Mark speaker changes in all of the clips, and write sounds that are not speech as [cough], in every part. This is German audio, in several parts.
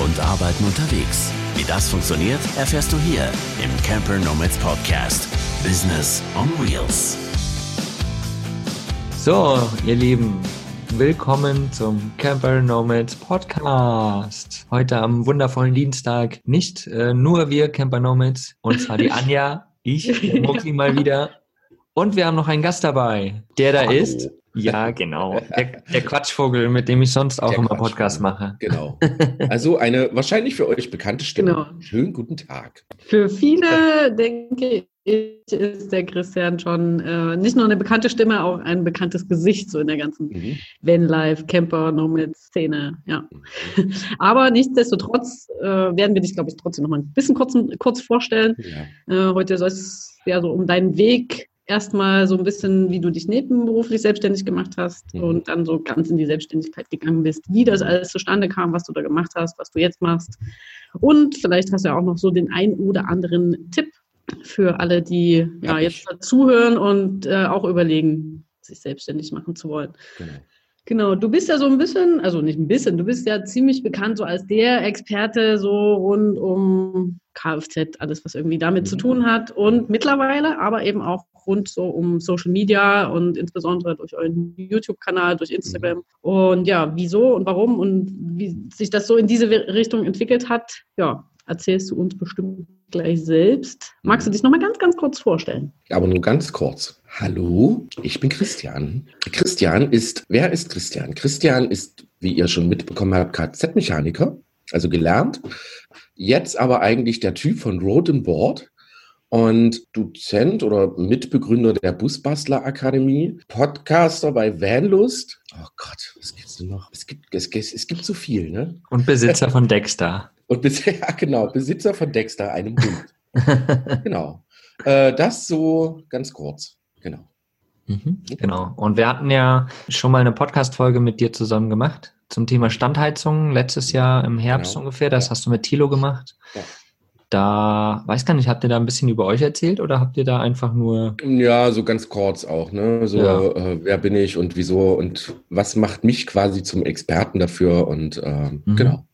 Speaker 1: und Arbeiten unterwegs. Wie das funktioniert, erfährst du hier im Camper Nomads Podcast. Business on Wheels.
Speaker 2: So, ihr Lieben, willkommen zum Camper Nomads Podcast. Heute am wundervollen Dienstag nicht äh, nur wir Camper Nomads, und zwar die Anja, ich, der Mucki mal wieder. Und wir haben noch einen Gast dabei, der da Hallo. ist ja, genau. Der, der, Quatschvogel, mit dem ich sonst auch der immer Podcast mache.
Speaker 3: Genau. Also eine wahrscheinlich für euch bekannte Stimme. Genau. Schönen guten Tag.
Speaker 4: Für viele, denke ich, ist der Christian schon äh, nicht nur eine bekannte Stimme, auch ein bekanntes Gesicht so in der ganzen mhm. Vanlife, Camper, Nomad-Szene. Ja. Mhm. Aber nichtsdestotrotz äh, werden wir dich, glaube ich, trotzdem noch mal ein bisschen kurz, kurz vorstellen. Ja. Äh, heute soll es ja so um deinen Weg erstmal so ein bisschen, wie du dich nebenberuflich selbstständig gemacht hast mhm. und dann so ganz in die Selbstständigkeit gegangen bist, wie das alles zustande kam, was du da gemacht hast, was du jetzt machst. Und vielleicht hast du ja auch noch so den ein oder anderen Tipp für alle, die ja, jetzt zuhören und äh, auch überlegen, sich selbstständig machen zu wollen. Genau. Genau, du bist ja so ein bisschen, also nicht ein bisschen, du bist ja ziemlich bekannt so als der Experte so rund um Kfz, alles was irgendwie damit mhm. zu tun hat und mittlerweile aber eben auch rund so um Social Media und insbesondere durch euren YouTube-Kanal, durch Instagram. Mhm. Und ja, wieso und warum und wie sich das so in diese Richtung entwickelt hat, ja, erzählst du uns bestimmt gleich selbst. Magst du mhm. dich nochmal ganz, ganz kurz vorstellen?
Speaker 3: Aber nur ganz kurz. Hallo, ich bin Christian. Christian ist, wer ist Christian? Christian ist, wie ihr schon mitbekommen habt, Kfz-Mechaniker, also gelernt. Jetzt aber eigentlich der Typ von Road and Board und Dozent oder Mitbegründer der Busbastler Akademie, Podcaster bei Vanlust. Oh Gott, was gibt's denn noch? Es gibt, es, es gibt so viel, ne?
Speaker 2: Und Besitzer von Dexter.
Speaker 3: Und [laughs] ja, genau, Besitzer von Dexter, einem Hund. [laughs] genau. Äh, das so ganz kurz. Genau.
Speaker 2: Mhm, genau. Und wir hatten ja schon mal eine Podcast-Folge mit dir zusammen gemacht zum Thema Standheizung letztes Jahr im Herbst genau. ungefähr. Das ja. hast du mit Thilo gemacht. Ja. Da, weiß gar nicht, habt ihr da ein bisschen über euch erzählt oder habt ihr da einfach nur.
Speaker 3: Ja, so ganz kurz auch, ne? So, ja. äh, wer bin ich und wieso und was macht mich quasi zum Experten dafür und äh, mhm. genau.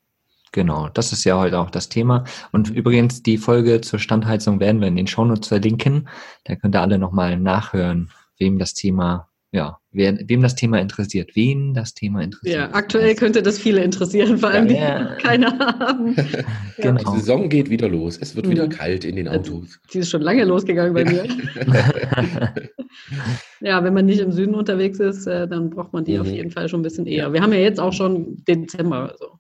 Speaker 2: Genau, das ist ja heute auch das Thema. Und übrigens, die Folge zur Standheizung werden wir in den Shownotes verlinken. Da könnt ihr alle nochmal nachhören, wem das Thema ja, wer, wem das Thema interessiert, wen das Thema interessiert.
Speaker 4: Ja, aktuell könnte das viele interessieren, vor allem ja, die, die keine haben. [laughs]
Speaker 3: genau. Die Saison geht wieder los. Es wird mhm. wieder kalt in den Autos.
Speaker 4: Die ist schon lange losgegangen bei mir. [laughs] ja, wenn man nicht im Süden unterwegs ist, äh, dann braucht man die mhm. auf jeden Fall schon ein bisschen eher. Wir haben ja jetzt auch schon Dezember. Also.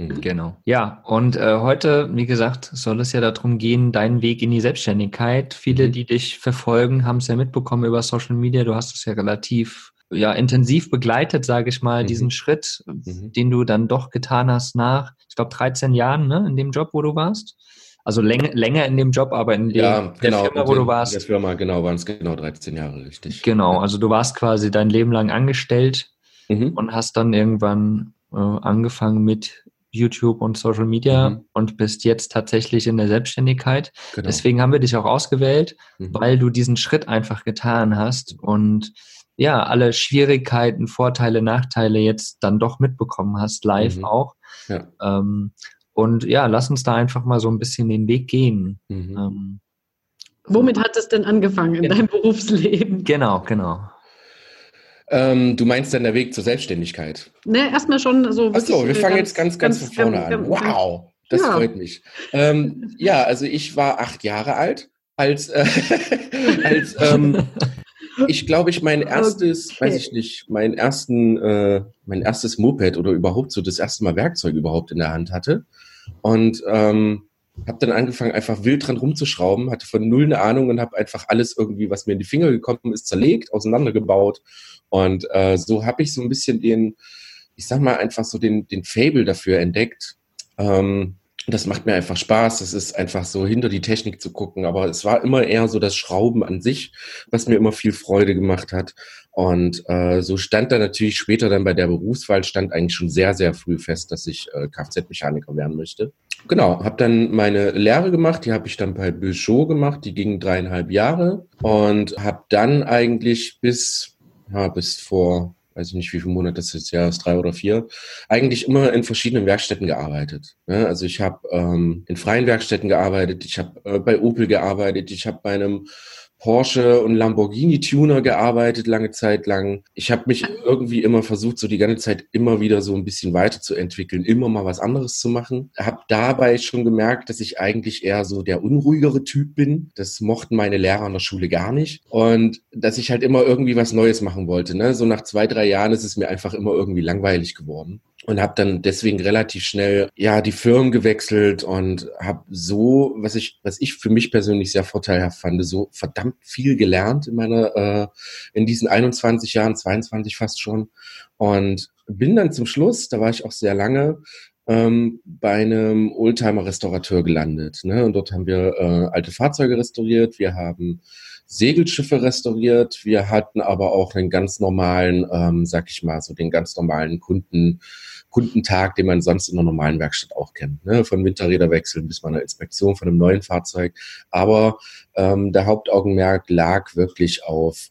Speaker 2: Mhm. Genau. Ja, und äh, heute, wie gesagt, soll es ja darum gehen, deinen Weg in die Selbstständigkeit. Viele, mhm. die dich verfolgen, haben es ja mitbekommen über Social Media. Du hast es ja relativ ja, intensiv begleitet, sage ich mal, mhm. diesen Schritt, mhm. den du dann doch getan hast nach, ich glaube, 13 Jahren, ne, in dem Job, wo du warst. Also länger, länger in dem Job, aber in dem,
Speaker 3: ja, genau, der Firma, wo du warst. Der Firma, genau, waren es genau 13 Jahre, richtig.
Speaker 2: Genau, also du warst quasi dein Leben lang angestellt mhm. und hast dann irgendwann äh, angefangen mit YouTube und Social Media mhm. und bist jetzt tatsächlich in der Selbstständigkeit. Genau. Deswegen haben wir dich auch ausgewählt, mhm. weil du diesen Schritt einfach getan hast und ja, alle Schwierigkeiten, Vorteile, Nachteile jetzt dann doch mitbekommen hast, live mhm. auch. Ja. Ähm, und ja, lass uns da einfach mal so ein bisschen den Weg gehen. Mhm. Ähm,
Speaker 4: Womit hat es denn angefangen in genau. deinem Berufsleben?
Speaker 2: Genau, genau.
Speaker 3: Ähm, du meinst dann der Weg zur Selbstständigkeit?
Speaker 4: Ne, erstmal schon so.
Speaker 3: Achso, wir fangen ganz, jetzt ganz, ganz, ganz von vorne an. Wow, das ja. freut mich. Ähm, [laughs] ja, also ich war acht Jahre alt, als, äh, [laughs] als ähm, [laughs] ich glaube ich mein erstes, okay. weiß ich nicht, mein ersten, äh, mein erstes Moped oder überhaupt so das erste Mal Werkzeug überhaupt in der Hand hatte und ähm, habe dann angefangen, einfach wild dran rumzuschrauben, hatte von null eine Ahnung und habe einfach alles irgendwie, was mir in die Finger gekommen ist, zerlegt, auseinandergebaut und äh, so habe ich so ein bisschen den, ich sag mal, einfach so den, den Fable dafür entdeckt. Ähm, das macht mir einfach Spaß. Das ist einfach so hinter die Technik zu gucken. Aber es war immer eher so das Schrauben an sich, was mir immer viel Freude gemacht hat. Und äh, so stand da natürlich später dann bei der Berufswahl, stand eigentlich schon sehr, sehr früh fest, dass ich äh, Kfz-Mechaniker werden möchte. Genau, habe dann meine Lehre gemacht, die habe ich dann bei Peugeot gemacht, die ging dreieinhalb Jahre und habe dann eigentlich bis ja, bis vor, weiß ich nicht, wie viele Monate das jetzt ja ist, drei oder vier, eigentlich immer in verschiedenen Werkstätten gearbeitet. Ne? Also ich habe ähm, in freien Werkstätten gearbeitet, ich habe äh, bei Opel gearbeitet, ich habe bei einem Porsche und Lamborghini Tuner gearbeitet lange Zeit lang. Ich habe mich irgendwie immer versucht, so die ganze Zeit immer wieder so ein bisschen weiterzuentwickeln, immer mal was anderes zu machen. Habe dabei schon gemerkt, dass ich eigentlich eher so der unruhigere Typ bin. Das mochten meine Lehrer an der Schule gar nicht und dass ich halt immer irgendwie was Neues machen wollte. Ne? So nach zwei drei Jahren ist es mir einfach immer irgendwie langweilig geworden und habe dann deswegen relativ schnell ja die Firmen gewechselt und habe so was ich was ich für mich persönlich sehr vorteilhaft fand so verdammt viel gelernt in meiner äh, in diesen 21 Jahren 22 fast schon und bin dann zum Schluss da war ich auch sehr lange ähm, bei einem Oldtimer Restaurateur gelandet ne? und dort haben wir äh, alte Fahrzeuge restauriert wir haben Segelschiffe restauriert. Wir hatten aber auch einen ganz normalen, ähm, sag ich mal, so den ganz normalen Kunden, Kundentag, den man sonst in einer normalen Werkstatt auch kennt. Ne? Von Winterräderwechseln bis mal einer Inspektion von einem neuen Fahrzeug. Aber ähm, der Hauptaugenmerk lag wirklich auf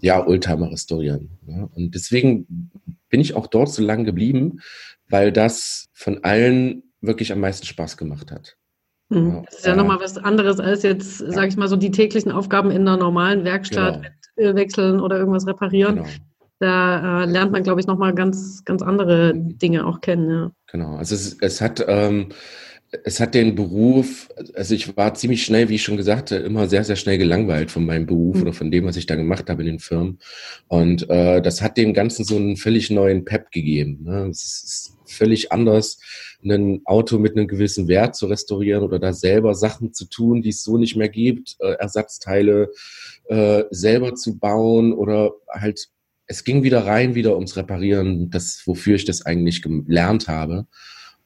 Speaker 3: ja, Oldtimer restaurieren. Ne? Und deswegen bin ich auch dort so lange geblieben, weil das von allen wirklich am meisten Spaß gemacht hat.
Speaker 4: Mhm. Das ist ja nochmal was anderes als jetzt, sage ich mal, so die täglichen Aufgaben in einer normalen Werkstatt genau. mit Ölwechseln oder irgendwas reparieren. Genau. Da äh, lernt man, glaube ich, nochmal ganz, ganz andere Dinge auch kennen. Ja.
Speaker 3: Genau, also es, es hat ähm, es hat den Beruf, also ich war ziemlich schnell, wie ich schon gesagt habe, immer sehr, sehr schnell gelangweilt von meinem Beruf mhm. oder von dem, was ich da gemacht habe in den Firmen. Und äh, das hat dem Ganzen so einen völlig neuen Pep gegeben. Ne? Es ist völlig anders, ein Auto mit einem gewissen Wert zu restaurieren oder da selber Sachen zu tun, die es so nicht mehr gibt, äh, Ersatzteile äh, selber zu bauen oder halt, es ging wieder rein, wieder ums Reparieren, das, wofür ich das eigentlich gelernt habe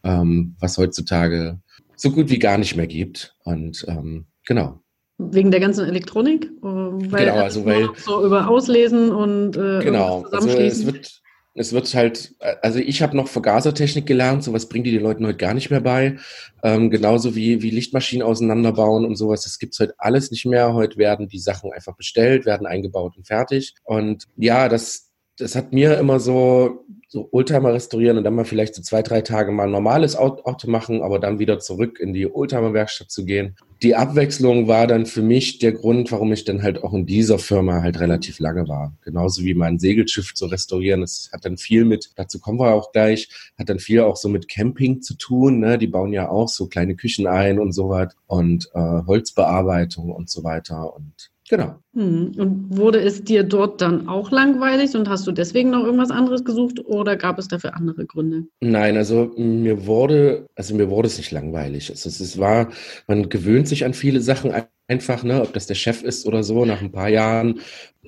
Speaker 3: ähm, was heutzutage so gut wie gar nicht mehr gibt. Und ähm, genau.
Speaker 4: Wegen der ganzen Elektronik? Äh,
Speaker 3: weil genau, also weil
Speaker 4: so über Auslesen und
Speaker 3: äh, genau, also es wird es wird halt, also ich habe noch Vergasertechnik gelernt, sowas bringt die den Leuten heute gar nicht mehr bei. Ähm, genauso wie, wie Lichtmaschinen auseinanderbauen und sowas, das gibt's heute alles nicht mehr. Heute werden die Sachen einfach bestellt, werden eingebaut und fertig. Und ja, das, das hat mir immer so so Oldtimer restaurieren und dann mal vielleicht so zwei, drei Tage mal ein normales Auto machen, aber dann wieder zurück in die Oldtimer-Werkstatt zu gehen. Die Abwechslung war dann für mich der Grund, warum ich dann halt auch in dieser Firma halt relativ lange war. Genauso wie mein Segelschiff zu restaurieren. Das hat dann viel mit, dazu kommen wir auch gleich, hat dann viel auch so mit Camping zu tun. Ne? Die bauen ja auch so kleine Küchen ein und so was und äh, Holzbearbeitung und so weiter und Genau.
Speaker 4: Hm. Und wurde es dir dort dann auch langweilig und hast du deswegen noch irgendwas anderes gesucht oder gab es dafür andere Gründe?
Speaker 3: Nein, also mir wurde, also mir wurde es nicht langweilig. Also es war, man gewöhnt sich an viele Sachen einfach, ne, ob das der Chef ist oder so, nach ein paar Jahren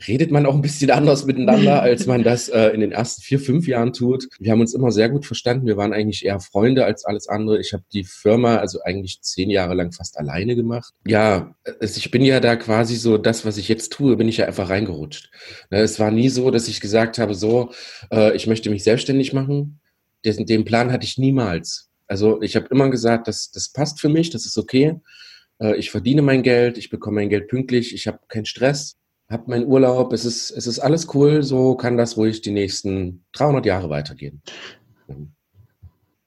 Speaker 3: redet man auch ein bisschen [laughs] anders miteinander, als man das äh, in den ersten vier, fünf Jahren tut. Wir haben uns immer sehr gut verstanden. Wir waren eigentlich eher Freunde als alles andere. Ich habe die Firma also eigentlich zehn Jahre lang fast alleine gemacht. Ja, also ich bin ja da quasi so, das, was ich jetzt tue, bin ich ja einfach reingerutscht. Ne, es war nie so, dass ich gesagt habe, so, äh, ich möchte mich selbstständig machen. Den, den Plan hatte ich niemals. Also ich habe immer gesagt, das, das passt für mich, das ist okay. Äh, ich verdiene mein Geld, ich bekomme mein Geld pünktlich, ich habe keinen Stress habe meinen Urlaub, es ist, es ist alles cool, so kann das ruhig die nächsten 300 Jahre weitergehen.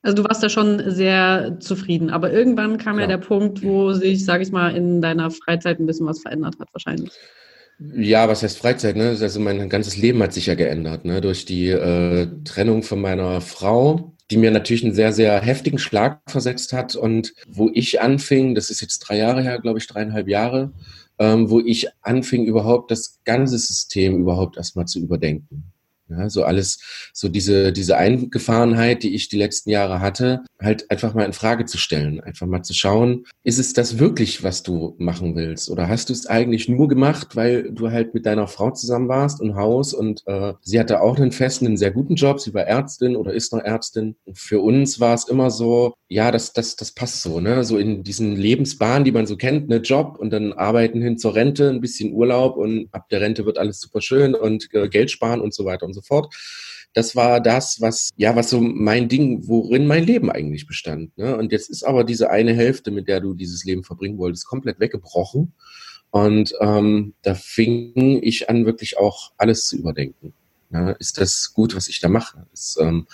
Speaker 4: Also du warst da schon sehr zufrieden, aber irgendwann kam ja, ja der Punkt, wo sich, sage ich mal, in deiner Freizeit ein bisschen was verändert hat wahrscheinlich.
Speaker 3: Ja, was heißt Freizeit? Ne? Also mein ganzes Leben hat sich ja geändert, ne? durch die äh, Trennung von meiner Frau, die mir natürlich einen sehr, sehr heftigen Schlag versetzt hat und wo ich anfing, das ist jetzt drei Jahre her, glaube ich, dreieinhalb Jahre, ähm, wo ich anfing, überhaupt das ganze System überhaupt erstmal zu überdenken. Ja, so alles, so diese, diese Eingefahrenheit, die ich die letzten Jahre hatte, halt einfach mal in Frage zu stellen. Einfach mal zu schauen, ist es das wirklich, was du machen willst? Oder hast du es eigentlich nur gemacht, weil du halt mit deiner Frau zusammen warst und Haus und äh, sie hatte auch einen festen, einen sehr guten Job. Sie war Ärztin oder ist noch Ärztin. Und für uns war es immer so, ja, das, das, das passt so, ne? So in diesen Lebensbahnen, die man so kennt, ne Job und dann arbeiten hin zur Rente, ein bisschen Urlaub und ab der Rente wird alles super schön und äh, Geld sparen und so weiter und so fort. Das war das, was, ja, was so mein Ding, worin mein Leben eigentlich bestand. Ne? Und jetzt ist aber diese eine Hälfte, mit der du dieses Leben verbringen wolltest, komplett weggebrochen. Und ähm, da fing ich an, wirklich auch alles zu überdenken. Ja, ist das gut, was ich da mache? Ist, ähm,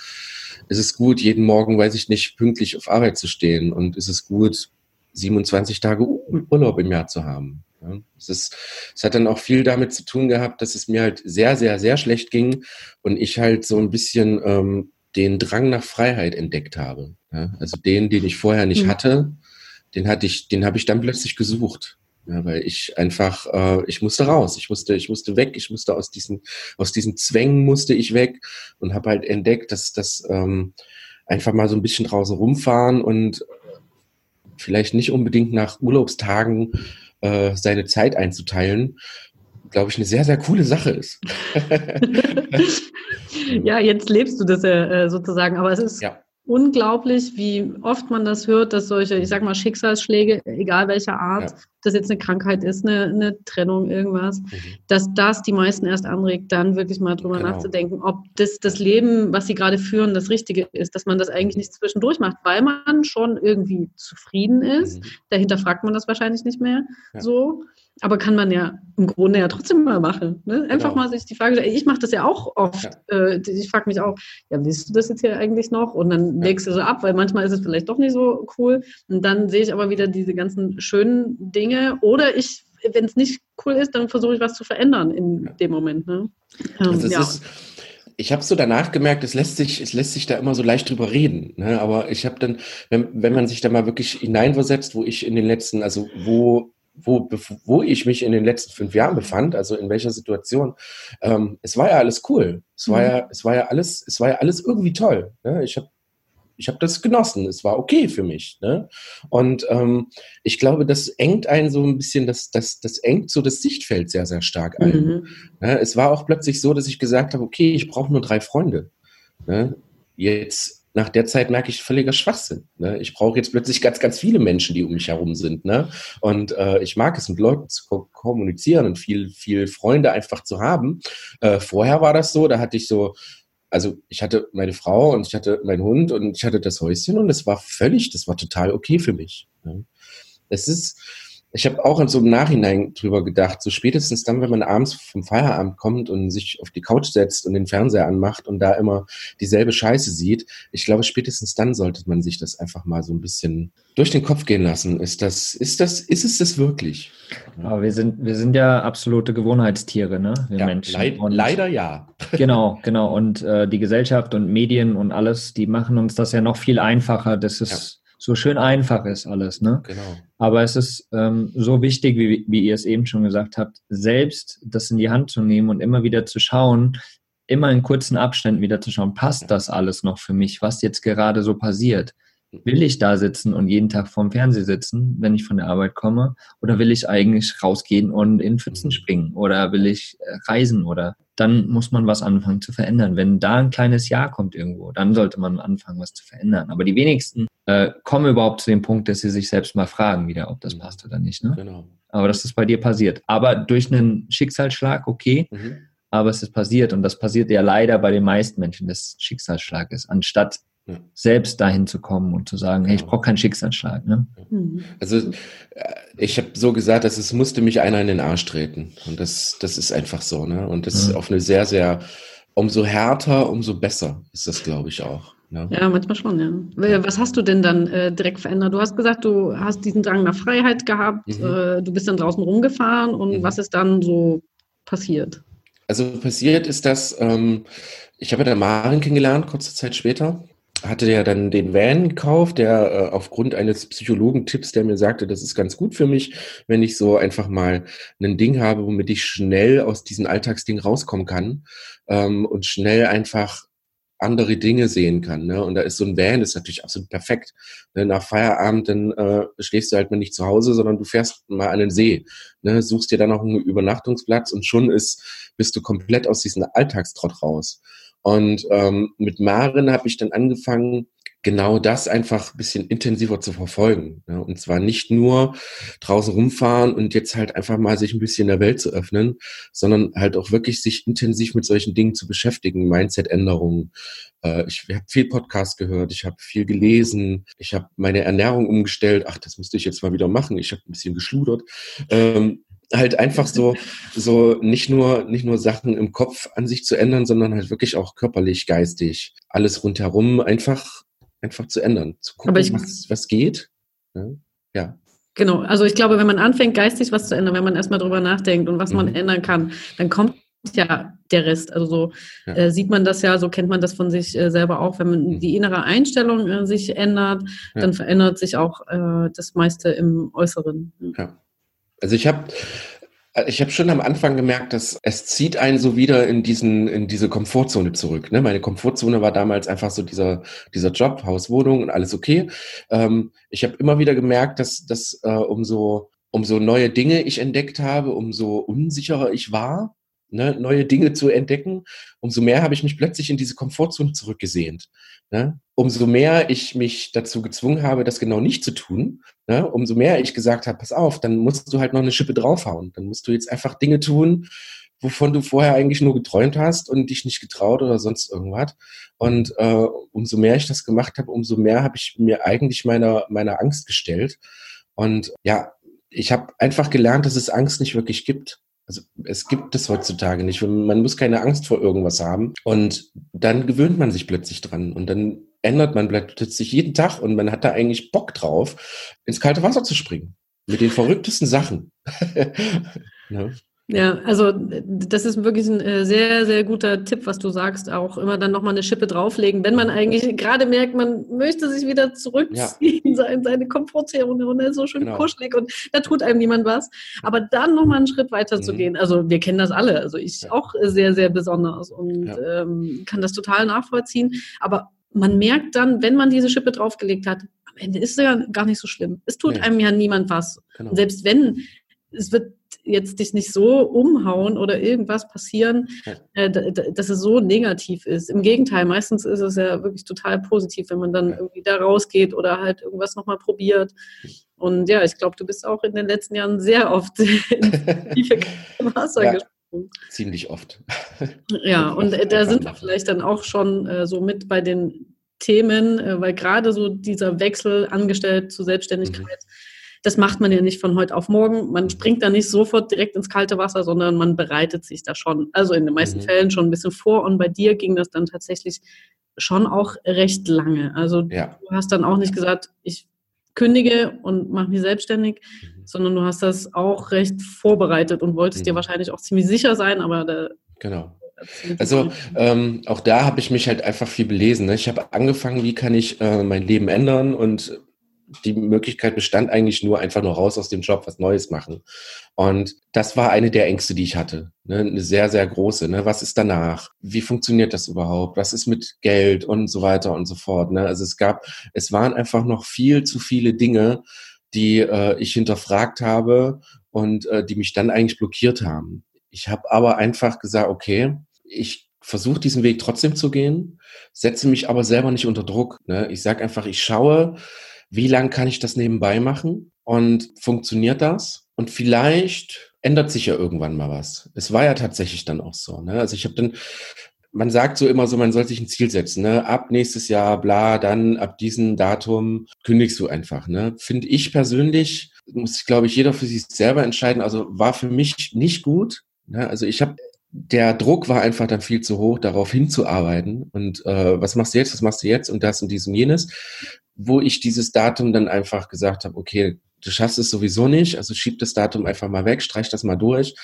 Speaker 3: ist es gut, jeden Morgen, weiß ich nicht, pünktlich auf Arbeit zu stehen? Und ist es gut, 27 Tage Urlaub im Jahr zu haben? Ja, es, ist, es hat dann auch viel damit zu tun gehabt, dass es mir halt sehr, sehr, sehr schlecht ging und ich halt so ein bisschen ähm, den Drang nach Freiheit entdeckt habe. Ja, also den, den ich vorher nicht mhm. hatte, den hatte ich, den habe ich dann plötzlich gesucht. Ja, weil ich einfach, äh, ich musste raus, ich musste, ich musste weg, ich musste aus diesen, aus diesen Zwängen musste ich weg und habe halt entdeckt, dass das ähm, einfach mal so ein bisschen draußen rumfahren und vielleicht nicht unbedingt nach Urlaubstagen äh, seine Zeit einzuteilen, glaube ich, eine sehr, sehr coole Sache ist. [laughs] [laughs]
Speaker 4: ja, jetzt lebst du das ja äh, sozusagen, aber es ist ja. Unglaublich, wie oft man das hört, dass solche, ich sag mal, Schicksalsschläge, egal welcher Art, ja. das jetzt eine Krankheit ist, eine, eine Trennung, irgendwas, mhm. dass das die meisten erst anregt, dann wirklich mal drüber genau. nachzudenken, ob das, das Leben, was sie gerade führen, das Richtige ist, dass man das eigentlich nicht zwischendurch macht, weil man schon irgendwie zufrieden ist. Mhm. Dahinter fragt man das wahrscheinlich nicht mehr ja. so. Aber kann man ja im Grunde ja trotzdem mal machen. Ne? Einfach genau. mal sich die Frage stellen. Ich mache das ja auch oft. Ja. Äh, ich frage mich auch, ja, willst du das jetzt hier eigentlich noch? Und dann ja. legst du so ab, weil manchmal ist es vielleicht doch nicht so cool. Und dann sehe ich aber wieder diese ganzen schönen Dinge. Oder ich, wenn es nicht cool ist, dann versuche ich was zu verändern in ja. dem Moment. Ne?
Speaker 3: Ähm, also ja. Ist, ich habe so danach gemerkt, es lässt sich, es lässt sich da immer so leicht drüber reden. Ne? Aber ich habe dann, wenn, wenn man sich da mal wirklich hineinversetzt, wo ich in den letzten, also wo wo, wo ich mich in den letzten fünf Jahren befand, also in welcher Situation, ähm, es war ja alles cool. Es war mhm. ja, es war ja alles, es war ja alles irgendwie toll. Ne? Ich habe ich habe das genossen. Es war okay für mich. Ne? Und ähm, ich glaube, das engt einen so ein bisschen, das, das, das engt so das Sichtfeld sehr, sehr stark ein. Mhm. Ne? Es war auch plötzlich so, dass ich gesagt habe, okay, ich brauche nur drei Freunde. Ne? Jetzt nach der Zeit merke ich völliger Schwachsinn. Ne? Ich brauche jetzt plötzlich ganz, ganz viele Menschen, die um mich herum sind. Ne? Und äh, ich mag es, mit Leuten zu ko kommunizieren und viel, viel Freunde einfach zu haben. Äh, vorher war das so, da hatte ich so, also ich hatte meine Frau und ich hatte meinen Hund und ich hatte das Häuschen und es war völlig, das war total okay für mich. Ne? Es ist, ich habe auch in so im Nachhinein drüber gedacht, so spätestens dann, wenn man abends vom Feierabend kommt und sich auf die Couch setzt und den Fernseher anmacht und da immer dieselbe Scheiße sieht, ich glaube, spätestens dann sollte man sich das einfach mal so ein bisschen durch den Kopf gehen lassen. Ist das, ist das, ist es das wirklich?
Speaker 2: Aber wir sind, wir sind ja absolute Gewohnheitstiere, ne? Wir
Speaker 3: ja, Menschen. Leid,
Speaker 2: und,
Speaker 3: leider ja. [laughs]
Speaker 2: Genau, genau. Und äh, die Gesellschaft und Medien und alles, die machen uns das ja noch viel einfacher. Das ist so schön einfach ist alles. Ne? Genau. Aber es ist ähm, so wichtig, wie, wie ihr es eben schon gesagt habt, selbst das in die Hand zu nehmen und immer wieder zu schauen, immer in kurzen Abständen wieder zu schauen, passt das alles noch für mich, was jetzt gerade so passiert? Will ich da sitzen und jeden Tag vorm Fernseher sitzen, wenn ich von der Arbeit komme? Oder will ich eigentlich rausgehen und in Pfützen mhm. springen? Oder will ich äh, reisen? Oder dann muss man was anfangen zu verändern. Wenn da ein kleines Ja kommt irgendwo, dann sollte man anfangen, was zu verändern. Aber die wenigsten äh, kommen überhaupt zu dem Punkt, dass sie sich selbst mal fragen wieder, ob das mhm. passt oder nicht. Ne? Genau. Aber das ist bei dir passiert. Aber durch einen Schicksalsschlag, okay. Mhm. Aber es ist passiert und das passiert ja leider bei den meisten Menschen, dass Schicksalsschlag ist, anstatt ja. selbst dahin zu kommen und zu sagen, hey, ich genau. brauche keinen Schicksalsschlag. Ne?
Speaker 3: Also äh, ich habe so gesagt, dass es musste mich einer in den Arsch treten. Und das, das ist einfach so. Ne? Und das ist auf eine sehr, sehr, umso härter, umso besser ist das, glaube ich, auch.
Speaker 4: Ne? Ja, manchmal schon, ja. Was hast du denn dann äh, direkt verändert? Du hast gesagt, du hast diesen Drang nach Freiheit gehabt, mhm. äh, du bist dann draußen rumgefahren und mhm. was ist dann so passiert?
Speaker 3: Also passiert ist das, ähm, ich habe ja der Maren kennengelernt, kurze Zeit später hatte ja dann den Van gekauft, der äh, aufgrund eines Psychologentipps, der mir sagte, das ist ganz gut für mich, wenn ich so einfach mal ein Ding habe, womit ich schnell aus diesem Alltagsding rauskommen kann ähm, und schnell einfach andere Dinge sehen kann. Ne? Und da ist so ein Van, ist natürlich absolut perfekt. Ne? Nach Feierabend, dann äh, schläfst du halt mal nicht zu Hause, sondern du fährst mal an den See, ne? suchst dir dann noch einen Übernachtungsplatz und schon ist, bist du komplett aus diesem Alltagstrott raus. Und ähm, mit Maren habe ich dann angefangen, genau das einfach ein bisschen intensiver zu verfolgen. Ja, und zwar nicht nur draußen rumfahren und jetzt halt einfach mal sich ein bisschen der Welt zu öffnen, sondern halt auch wirklich sich intensiv mit solchen Dingen zu beschäftigen, Mindset-Änderungen. Äh, ich habe viel Podcast gehört, ich habe viel gelesen, ich habe meine Ernährung umgestellt. Ach, das müsste ich jetzt mal wieder machen. Ich habe ein bisschen geschludert. Ähm, halt einfach so, so nicht nur, nicht nur Sachen im Kopf an sich zu ändern, sondern halt wirklich auch körperlich, geistig, alles rundherum einfach, einfach zu ändern, zu gucken, ich, was, was geht. Ja. ja.
Speaker 4: Genau, also ich glaube, wenn man anfängt, geistig was zu ändern, wenn man erstmal drüber nachdenkt und was mhm. man ändern kann, dann kommt ja der Rest. Also so ja. äh, sieht man das ja, so kennt man das von sich äh, selber auch. Wenn man mhm. die innere Einstellung äh, sich ändert, ja. dann verändert sich auch äh, das meiste im Äußeren.
Speaker 3: Ja. Also ich habe ich habe schon am Anfang gemerkt, dass es zieht einen so wieder in diesen in diese Komfortzone zurück. Ne? Meine Komfortzone war damals einfach so dieser dieser Job, Haus, Wohnung und alles okay. Ähm, ich habe immer wieder gemerkt, dass dass äh, umso umso neue Dinge ich entdeckt habe, umso unsicherer ich war ne, neue Dinge zu entdecken, umso mehr habe ich mich plötzlich in diese Komfortzone zurückgesehnt. Ne? Umso mehr ich mich dazu gezwungen habe, das genau nicht zu tun, ne? umso mehr ich gesagt habe, pass auf, dann musst du halt noch eine Schippe draufhauen. Dann musst du jetzt einfach Dinge tun, wovon du vorher eigentlich nur geträumt hast und dich nicht getraut oder sonst irgendwas. Und äh, umso mehr ich das gemacht habe, umso mehr habe ich mir eigentlich meiner, meiner Angst gestellt. Und ja, ich habe einfach gelernt, dass es Angst nicht wirklich gibt. Also es gibt es heutzutage nicht. Man muss keine Angst vor irgendwas haben. Und dann gewöhnt man sich plötzlich dran. Und dann ändert man plötzlich jeden Tag und man hat da eigentlich Bock drauf, ins kalte Wasser zu springen. Mit den verrücktesten Sachen. [laughs]
Speaker 4: ne? Ja, also das ist wirklich ein äh, sehr, sehr guter Tipp, was du sagst. Auch immer dann nochmal eine Schippe drauflegen, wenn man eigentlich gerade merkt, man möchte sich wieder zurückziehen, ja. in seine Komfortzone und ist so schön genau. kuschelig und da tut einem niemand was. Aber dann nochmal einen Schritt weiter mhm. zu gehen. Also wir kennen das alle, also ich ja. auch sehr, sehr besonders und ja. ähm, kann das total nachvollziehen. Aber man merkt dann, wenn man diese Schippe draufgelegt hat, am Ende ist es ja gar nicht so schlimm. Es tut nee. einem ja niemand was. Genau. selbst wenn es wird jetzt dich nicht so umhauen oder irgendwas passieren, äh, dass es so negativ ist. Im Gegenteil, meistens ist es ja wirklich total positiv, wenn man dann irgendwie da rausgeht oder halt irgendwas nochmal probiert. Und ja, ich glaube, du bist auch in den letzten Jahren sehr oft [laughs] in tiefe
Speaker 3: Wasser ja, gesprungen. Ziemlich oft.
Speaker 4: Ja, [laughs] und äh, da sind wir vielleicht dann auch schon äh, so mit bei den Themen, äh, weil gerade so dieser Wechsel angestellt zu Selbstständigkeit mhm das macht man ja nicht von heute auf morgen. Man springt da nicht sofort direkt ins kalte Wasser, sondern man bereitet sich da schon, also in den meisten mhm. Fällen schon ein bisschen vor. Und bei dir ging das dann tatsächlich schon auch recht lange. Also ja. du hast dann auch nicht gesagt, ich kündige und mache mich selbstständig, mhm. sondern du hast das auch recht vorbereitet und wolltest mhm. dir wahrscheinlich auch ziemlich sicher sein, aber da
Speaker 3: Genau. Also ähm, auch da habe ich mich halt einfach viel belesen. Ne? Ich habe angefangen, wie kann ich äh, mein Leben ändern und die Möglichkeit bestand eigentlich nur einfach nur raus aus dem Job, was Neues machen. Und das war eine der Ängste, die ich hatte. Ne? Eine sehr, sehr große. Ne? Was ist danach? Wie funktioniert das überhaupt? Was ist mit Geld und so weiter und so fort? Ne? Also es gab, es waren einfach noch viel zu viele Dinge, die äh, ich hinterfragt habe und äh, die mich dann eigentlich blockiert haben. Ich habe aber einfach gesagt, okay, ich versuche diesen Weg trotzdem zu gehen, setze mich aber selber nicht unter Druck. Ne? Ich sage einfach, ich schaue, wie lange kann ich das nebenbei machen und funktioniert das? Und vielleicht ändert sich ja irgendwann mal was. Es war ja tatsächlich dann auch so. Ne? Also ich habe dann, man sagt so immer so, man soll sich ein Ziel setzen. Ne? Ab nächstes Jahr, bla, dann ab diesem Datum kündigst du einfach. Ne? Finde ich persönlich, muss, glaube ich, jeder für sich selber entscheiden. Also war für mich nicht gut. Ne? Also ich habe der Druck war einfach dann viel zu hoch, darauf hinzuarbeiten. Und äh, was machst du jetzt, was machst du jetzt und das und dies und jenes wo ich dieses Datum dann einfach gesagt habe, okay, du schaffst es sowieso nicht, also schieb das Datum einfach mal weg, streich das mal durch.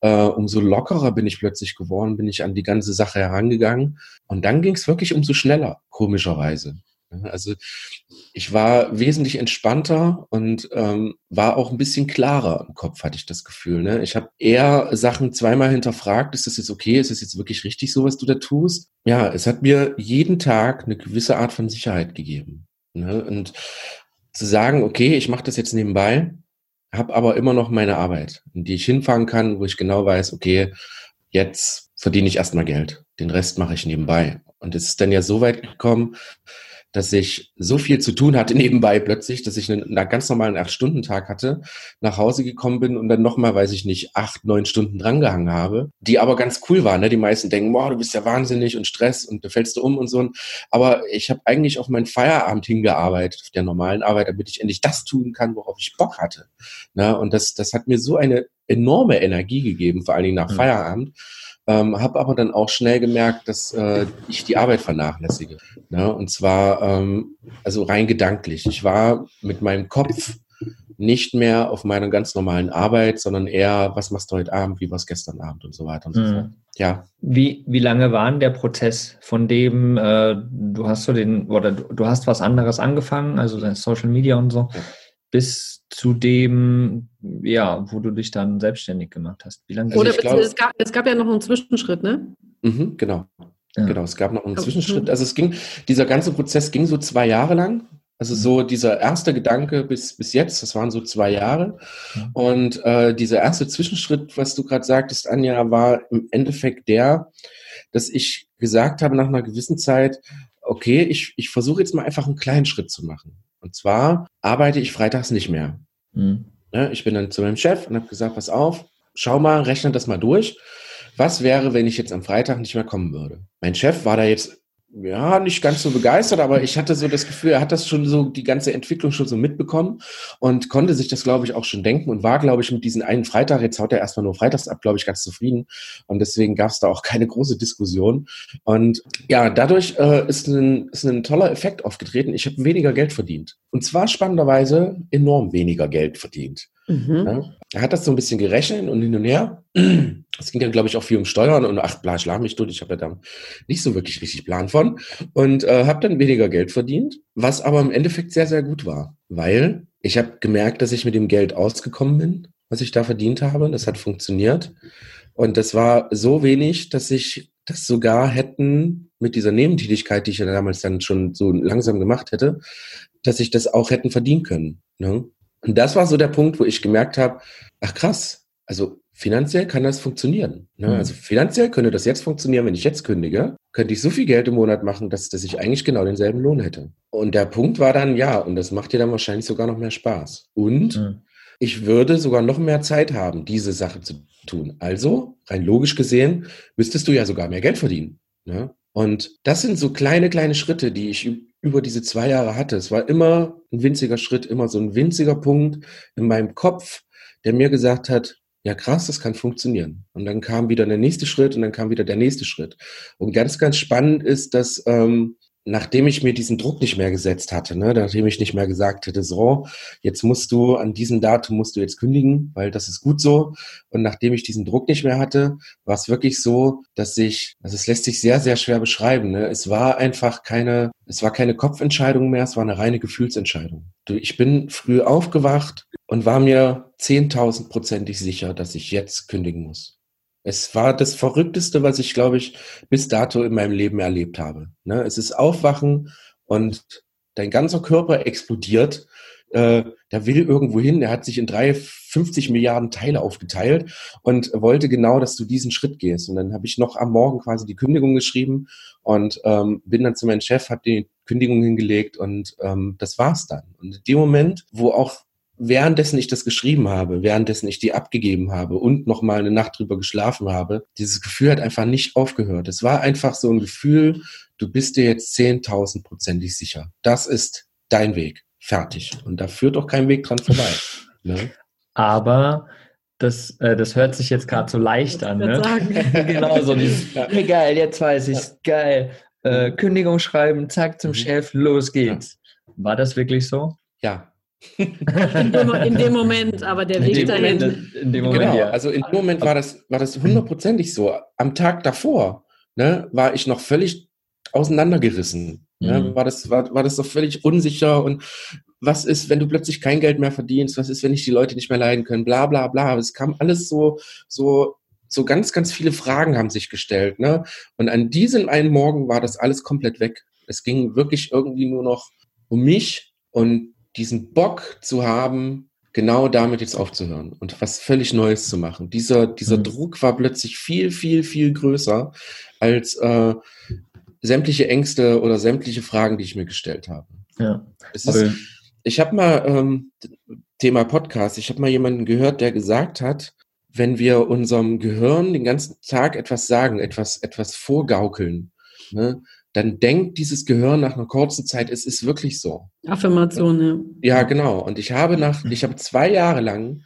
Speaker 3: Äh, umso lockerer bin ich plötzlich geworden, bin ich an die ganze Sache herangegangen. Und dann ging es wirklich umso schneller, komischerweise. Also ich war wesentlich entspannter und ähm, war auch ein bisschen klarer im Kopf, hatte ich das Gefühl. Ne? Ich habe eher Sachen zweimal hinterfragt, ist das jetzt okay, ist das jetzt wirklich richtig so, was du da tust? Ja, es hat mir jeden Tag eine gewisse Art von Sicherheit gegeben. Ne? Und zu sagen, okay, ich mache das jetzt nebenbei, habe aber immer noch meine Arbeit, in die ich hinfahren kann, wo ich genau weiß, okay, jetzt verdiene ich erstmal Geld. Den Rest mache ich nebenbei. Und es ist dann ja so weit gekommen, dass ich so viel zu tun hatte [laughs] nebenbei plötzlich, dass ich einen, einen ganz normalen Acht-Stunden-Tag hatte, nach Hause gekommen bin und dann nochmal, weiß ich nicht, acht, neun Stunden drangehangen habe, die aber ganz cool waren. Ne? Die meisten denken, boah, du bist ja wahnsinnig und Stress und du fällst du um und so. Aber ich habe eigentlich auf meinen Feierabend hingearbeitet, auf der normalen Arbeit, damit ich endlich das tun kann, worauf ich Bock hatte. Ne? Und das, das hat mir so eine enorme Energie gegeben, vor allen Dingen nach mhm. Feierabend. Ähm, habe aber dann auch schnell gemerkt, dass äh, ich die Arbeit vernachlässige. Ne? Und zwar ähm, also rein gedanklich. Ich war mit meinem Kopf nicht mehr auf meiner ganz normalen Arbeit, sondern eher, was machst du heute Abend, wie war es gestern Abend und so weiter und so mhm. fort.
Speaker 2: Ja. Wie, wie lange war denn der Prozess von dem, äh, du hast so den, oder du, du, hast was anderes angefangen, also Social Media und so, ja. bis zu dem, ja, wo du dich dann selbstständig gemacht hast? Wie lange?
Speaker 4: Oder glaub, es, gab, es gab ja noch einen Zwischenschritt, ne?
Speaker 3: Mhm, genau. Ja. Genau, es gab noch einen Zwischenschritt. Also es ging, dieser ganze Prozess ging so zwei Jahre lang. Also mhm. so dieser erste Gedanke bis, bis jetzt, das waren so zwei Jahre. Und äh, dieser erste Zwischenschritt, was du gerade sagtest, Anja, war im Endeffekt der, dass ich gesagt habe nach einer gewissen Zeit, okay, ich, ich versuche jetzt mal einfach einen kleinen Schritt zu machen. Und zwar arbeite ich freitags nicht mehr. Mhm. Ich bin dann zu meinem Chef und habe gesagt, pass auf, schau mal, rechne das mal durch. Was wäre, wenn ich jetzt am Freitag nicht mehr kommen würde? Mein Chef war da jetzt ja, nicht ganz so begeistert, aber ich hatte so das Gefühl, er hat das schon so, die ganze Entwicklung schon so mitbekommen und konnte sich das, glaube ich, auch schon denken und war, glaube ich, mit diesem einen Freitag, jetzt haut er erstmal nur freitags ab, glaube ich, ganz zufrieden und deswegen gab es da auch keine große Diskussion und ja, dadurch äh, ist, ein, ist ein toller Effekt aufgetreten. Ich habe weniger Geld verdient und zwar spannenderweise enorm weniger Geld verdient. Mhm. Ja, er hat das so ein bisschen gerechnet und hin und her. [clears throat] Es ging dann, glaube ich, auch viel um Steuern und ach, bla, schlag mich durch. Ich habe ja da nicht so wirklich richtig Plan von und äh, habe dann weniger Geld verdient, was aber im Endeffekt sehr, sehr gut war, weil ich habe gemerkt, dass ich mit dem Geld ausgekommen bin, was ich da verdient habe. Das hat funktioniert und das war so wenig, dass ich das sogar hätten mit dieser Nebentätigkeit, die ich ja damals dann schon so langsam gemacht hätte, dass ich das auch hätten verdienen können. Ne? Und das war so der Punkt, wo ich gemerkt habe, ach krass, also finanziell kann das funktionieren. Ne? Mhm. Also finanziell könnte das jetzt funktionieren, wenn ich jetzt kündige, könnte ich so viel Geld im Monat machen, dass, dass ich eigentlich genau denselben Lohn hätte. Und der Punkt war dann, ja, und das macht dir dann wahrscheinlich sogar noch mehr Spaß. Und mhm. ich würde sogar noch mehr Zeit haben, diese Sache zu tun. Also, rein logisch gesehen, müsstest du ja sogar mehr Geld verdienen. Ne? Und das sind so kleine, kleine Schritte, die ich über diese zwei Jahre hatte. Es war immer ein winziger Schritt, immer so ein winziger Punkt in meinem Kopf, der mir gesagt hat, ja krass, das kann funktionieren. Und dann kam wieder der nächste Schritt und dann kam wieder der nächste Schritt. Und ganz, ganz spannend ist, dass ähm, nachdem ich mir diesen Druck nicht mehr gesetzt hatte, ne, nachdem ich nicht mehr gesagt hätte, so, jetzt musst du an diesem Datum musst du jetzt kündigen, weil das ist gut so. Und nachdem ich diesen Druck nicht mehr hatte, war es wirklich so, dass ich, also es lässt sich sehr, sehr schwer beschreiben. Ne? Es war einfach keine, es war keine Kopfentscheidung mehr, es war eine reine Gefühlsentscheidung. Ich bin früh aufgewacht und war mir zehntausendprozentig sicher, dass ich jetzt kündigen muss. Es war das Verrückteste, was ich, glaube ich, bis dato in meinem Leben erlebt habe. Ne? Es ist Aufwachen und dein ganzer Körper explodiert. Äh, der will irgendwo hin, der hat sich in drei, 50 Milliarden Teile aufgeteilt und wollte genau, dass du diesen Schritt gehst. Und dann habe ich noch am Morgen quasi die Kündigung geschrieben und ähm, bin dann zu meinem Chef, habe die Kündigung hingelegt und ähm, das war's dann. Und in dem Moment, wo auch währenddessen ich das geschrieben habe, währenddessen ich die abgegeben habe und nochmal eine Nacht drüber geschlafen habe, dieses Gefühl hat einfach nicht aufgehört. Es war einfach so ein Gefühl, du bist dir jetzt zehntausendprozentig sicher. Das ist dein Weg. Fertig. Und da führt auch kein Weg dran vorbei. Ne?
Speaker 2: Aber das, äh, das hört sich jetzt gerade so leicht an. Ne? [laughs] genau, so dieses, ja. geil, jetzt weiß ich's, ja. geil. Äh, Kündigung schreiben, zack zum mhm. Chef, los geht's. Ja. War das wirklich so?
Speaker 3: Ja,
Speaker 4: in, dem, in, dem, Moment, aber der Weg dahin. Moment,
Speaker 3: in dem Moment, genau, ja. also in dem Moment war das, war das hundertprozentig so. Am Tag davor ne, war ich noch völlig auseinandergerissen. Ne, mhm. Ne, war, das, war, war das doch völlig unsicher und was ist, wenn du plötzlich kein Geld mehr verdienst? Was ist, wenn ich die Leute nicht mehr leiden können? Bla bla bla. Es kam alles so, so, so ganz, ganz viele Fragen haben sich gestellt. Ne? Und an diesem einen Morgen war das alles komplett weg. Es ging wirklich irgendwie nur noch um mich und diesen Bock zu haben, genau damit jetzt aufzuhören und was völlig Neues zu machen. Dieser, dieser mhm. Druck war plötzlich viel, viel, viel größer als äh, sämtliche Ängste oder sämtliche Fragen, die ich mir gestellt habe. Ja. Ist, ich habe mal ähm, Thema Podcast, ich habe mal jemanden gehört, der gesagt hat, wenn wir unserem Gehirn den ganzen Tag etwas sagen, etwas, etwas vorgaukeln, ne, dann denkt dieses Gehirn nach einer kurzen Zeit, es ist wirklich so.
Speaker 4: Affirmation, ja.
Speaker 3: Ja, genau. Und ich habe nach, ich habe zwei Jahre lang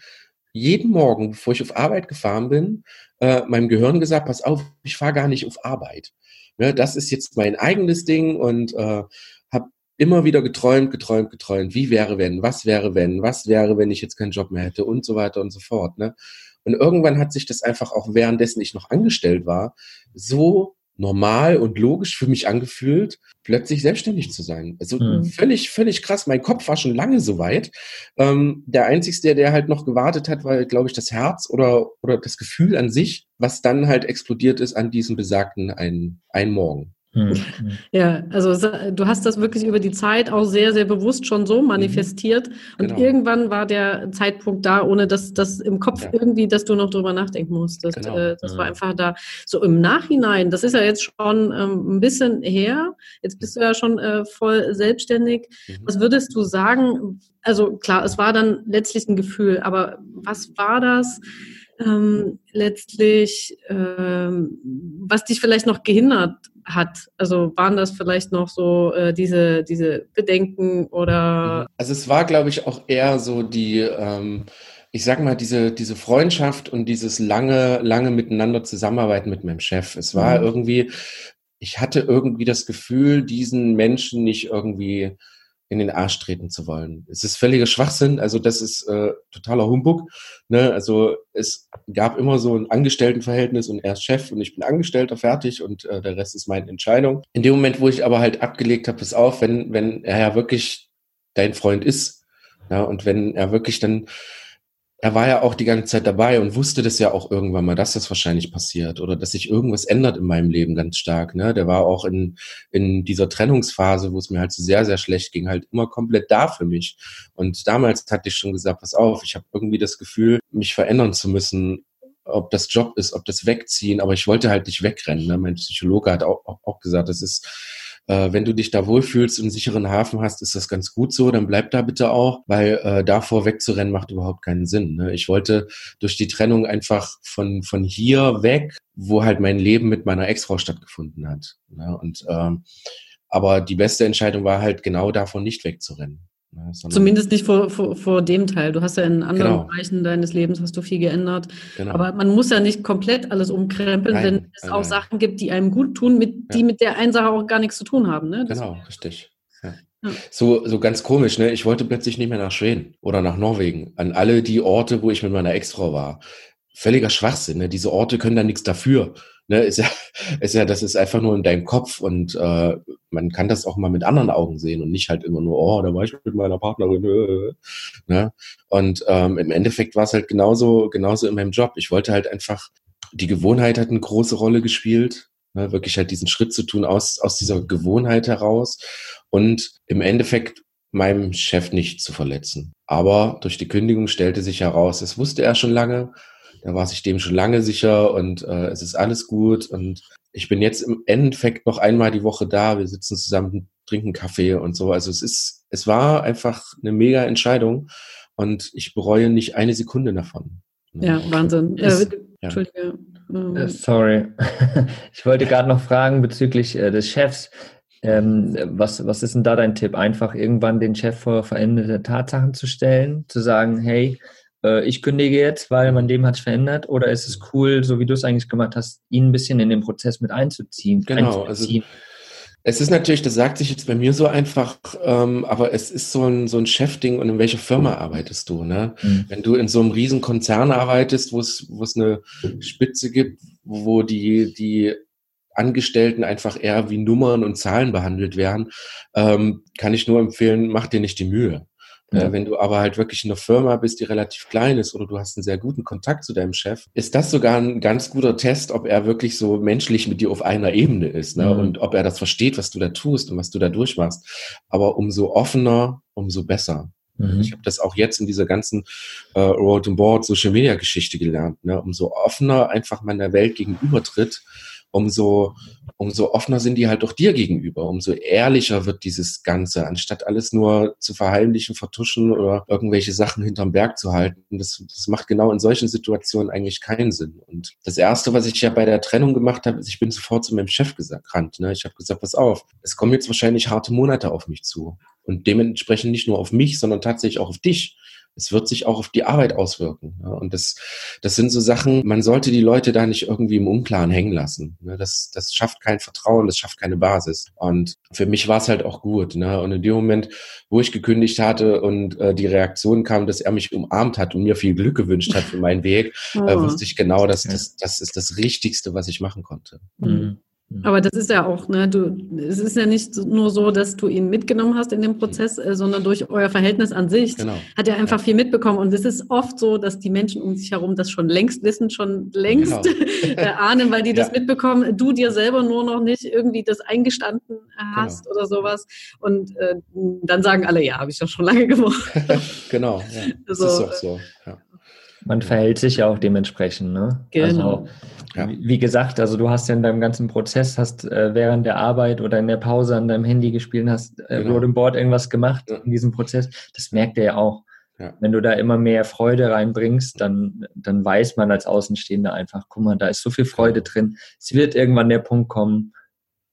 Speaker 3: jeden Morgen, bevor ich auf Arbeit gefahren bin, äh, meinem Gehirn gesagt, pass auf, ich fahre gar nicht auf Arbeit. Ne, das ist jetzt mein eigenes Ding und äh, habe immer wieder geträumt, geträumt, geträumt. Wie wäre wenn? Was wäre wenn? Was wäre, wenn ich jetzt keinen Job mehr hätte und so weiter und so fort. Ne? Und irgendwann hat sich das einfach auch währenddessen ich noch angestellt war, so normal und logisch für mich angefühlt, plötzlich selbstständig zu sein. Also mhm. völlig, völlig krass. Mein Kopf war schon lange so weit. Ähm, der Einzige, der halt noch gewartet hat, war, glaube ich, das Herz oder, oder das Gefühl an sich, was dann halt explodiert ist an diesem besagten einen, einen Morgen.
Speaker 4: Hm, [laughs] hm. Ja, also du hast das wirklich über die Zeit auch sehr, sehr bewusst schon so manifestiert. Mhm. Und genau. irgendwann war der Zeitpunkt da, ohne dass das im Kopf ja. irgendwie, dass du noch drüber nachdenken musstest. Genau. Äh, das war einfach da. So im Nachhinein, das ist ja jetzt schon ähm, ein bisschen her. Jetzt bist du ja schon äh, voll selbstständig. Mhm. Was würdest du sagen? Also klar, es war dann letztlich ein Gefühl, aber was war das? Ähm, letztlich, ähm, was dich vielleicht noch gehindert hat? Also waren das vielleicht noch so äh, diese, diese Bedenken oder?
Speaker 3: Mhm. Also es war, glaube ich, auch eher so die, ähm, ich sag mal, diese, diese Freundschaft und dieses lange, lange miteinander zusammenarbeiten mit meinem Chef. Es war mhm. irgendwie, ich hatte irgendwie das Gefühl, diesen Menschen nicht irgendwie in den Arsch treten zu wollen. Es ist völliger Schwachsinn, also das ist äh, totaler Humbug. Ne? Also es gab immer so ein Angestelltenverhältnis und er ist Chef und ich bin Angestellter, fertig und äh, der Rest ist meine Entscheidung. In dem Moment, wo ich aber halt abgelegt habe, pass auf, wenn, wenn er ja wirklich dein Freund ist, ja, und wenn er wirklich dann er war ja auch die ganze Zeit dabei und wusste das ja auch irgendwann mal, dass das wahrscheinlich passiert oder dass sich irgendwas ändert in meinem Leben ganz stark. Ne? Der war auch in, in dieser Trennungsphase, wo es mir halt so sehr, sehr schlecht ging, halt immer komplett da für mich. Und damals hatte ich schon gesagt, pass auf, ich habe irgendwie das Gefühl, mich verändern zu müssen, ob das Job ist, ob das Wegziehen, aber ich wollte halt nicht wegrennen. Ne? Mein Psychologe hat auch, auch, auch gesagt, das ist äh, wenn du dich da wohlfühlst und einen sicheren Hafen hast, ist das ganz gut so, dann bleib da bitte auch, weil äh, davor wegzurennen macht überhaupt keinen Sinn. Ne? Ich wollte durch die Trennung einfach von, von hier weg, wo halt mein Leben mit meiner Ex-Frau stattgefunden hat. Ne? Und ähm, aber die beste Entscheidung war halt genau davon nicht wegzurennen.
Speaker 4: Ne, Zumindest nicht vor, vor, vor dem Teil. Du hast ja in anderen genau. Bereichen deines Lebens hast du viel geändert. Genau. Aber man muss ja nicht komplett alles umkrempeln, nein, wenn es nein, auch nein. Sachen gibt, die einem gut tun, mit, ja. die mit der einen Sache auch gar nichts zu tun haben. Ne?
Speaker 3: Genau, richtig. Ja. Ja. So, so ganz komisch, ne? Ich wollte plötzlich nicht mehr nach Schweden oder nach Norwegen. An alle die Orte, wo ich mit meiner Ex-Frau war. Völliger Schwachsinn, ne? Diese Orte können da nichts dafür ne, ist ja, [laughs] ist ja, das ist einfach nur in deinem Kopf und äh, man kann das auch mal mit anderen Augen sehen und nicht halt immer nur, oh, da war ich mit meiner Partnerin. Äh, ne? Und ähm, im Endeffekt war es halt genauso, genauso in meinem Job. Ich wollte halt einfach, die Gewohnheit hat eine große Rolle gespielt. Ne, wirklich halt diesen Schritt zu tun aus, aus dieser Gewohnheit heraus und im Endeffekt meinem Chef nicht zu verletzen. Aber durch die Kündigung stellte sich heraus, es wusste er schon lange, da war sich dem schon lange sicher und äh, es ist alles gut. Und ich bin jetzt im Endeffekt noch einmal die Woche da. Wir sitzen zusammen, trinken Kaffee und so. Also es ist, es war einfach eine mega Entscheidung und ich bereue nicht eine Sekunde davon.
Speaker 4: Ja, Wahnsinn. Ist,
Speaker 2: ja, Entschuldige. Ähm. Äh, sorry. [laughs] Ich wollte gerade noch fragen bezüglich äh, des Chefs. Ähm, was, was ist denn da dein Tipp? Einfach irgendwann den Chef vor veränderte Tatsachen zu stellen, zu sagen, hey, äh, ich kündige jetzt, weil mein Leben hat sich verändert? Oder ist es cool, so wie du es eigentlich gemacht hast, ihn ein bisschen in den Prozess mit einzuziehen?
Speaker 3: Genau, also es ist natürlich, das sagt sich jetzt bei mir so einfach, ähm, aber es ist so ein, so ein Chefding und in welcher Firma arbeitest du, ne? Mhm. Wenn du in so einem riesen Konzern arbeitest, wo es, wo es eine Spitze gibt, wo die, die Angestellten einfach eher wie Nummern und Zahlen behandelt werden, ähm, kann ich nur empfehlen, mach dir nicht die Mühe. Ja. Äh, wenn du aber halt wirklich in einer Firma bist, die relativ klein ist oder du hast einen sehr guten Kontakt zu deinem Chef, ist das sogar ein ganz guter Test, ob er wirklich so menschlich mit dir auf einer Ebene ist ne? Mhm. und ob er das versteht, was du da tust und was du da durchmachst. Aber umso offener, umso besser. Mhm. Ich habe das auch jetzt in dieser ganzen äh, Road and Board Social Media Geschichte gelernt. Ne? Umso offener einfach man der Welt gegenübertritt, umso, umso offener sind die halt auch dir gegenüber, umso ehrlicher wird dieses Ganze, anstatt alles nur zu verheimlichen, vertuschen oder irgendwelche Sachen hinterm Berg zu halten. Das, das macht genau in solchen Situationen eigentlich keinen Sinn. Und das Erste, was ich ja bei der Trennung gemacht habe, ist, ich bin sofort zu meinem Chef gerannt. Ne? Ich habe gesagt, pass auf, es kommen jetzt wahrscheinlich harte Monate auf mich zu. Und dementsprechend nicht nur auf mich, sondern tatsächlich auch auf dich. Es wird sich auch auf die Arbeit auswirken. Ja? Und das, das sind so Sachen, man sollte die Leute da nicht irgendwie im Unklaren hängen lassen. Ne? Das, das schafft kein Vertrauen, das schafft keine Basis. Und für mich war es halt auch gut. Ne? Und in dem Moment, wo ich gekündigt hatte und äh, die Reaktion kam, dass er mich umarmt hat und mir viel Glück gewünscht hat für meinen Weg, oh. äh, wusste ich genau, dass das, das ist das Richtigste, was ich machen konnte.
Speaker 4: Mhm. Mhm. Aber das ist ja auch, ne, du, es ist ja nicht nur so, dass du ihn mitgenommen hast in dem Prozess, äh, sondern durch euer Verhältnis an sich genau. hat er einfach viel mitbekommen. Und es ist oft so, dass die Menschen um sich herum das schon längst wissen, schon längst genau. [laughs] äh, ahnen, weil die [laughs] ja. das mitbekommen, du dir selber nur noch nicht irgendwie das eingestanden hast genau. oder sowas. Und äh, dann sagen alle, ja, habe ich doch schon lange [laughs] gemacht.
Speaker 3: genau, ja. das so, ist auch so. Ja.
Speaker 2: Man verhält sich ja auch dementsprechend, ne?
Speaker 4: Genau.
Speaker 2: Also, ja. Wie gesagt, also du hast ja in deinem ganzen Prozess, hast äh, während der Arbeit oder in der Pause an deinem Handy gespielt, hast äh, genau. Board irgendwas gemacht ja. in diesem Prozess. Das merkt er ja auch. Ja. Wenn du da immer mehr Freude reinbringst, dann, dann weiß man als Außenstehender einfach, guck mal, da ist so viel Freude genau. drin. Es wird irgendwann der Punkt kommen,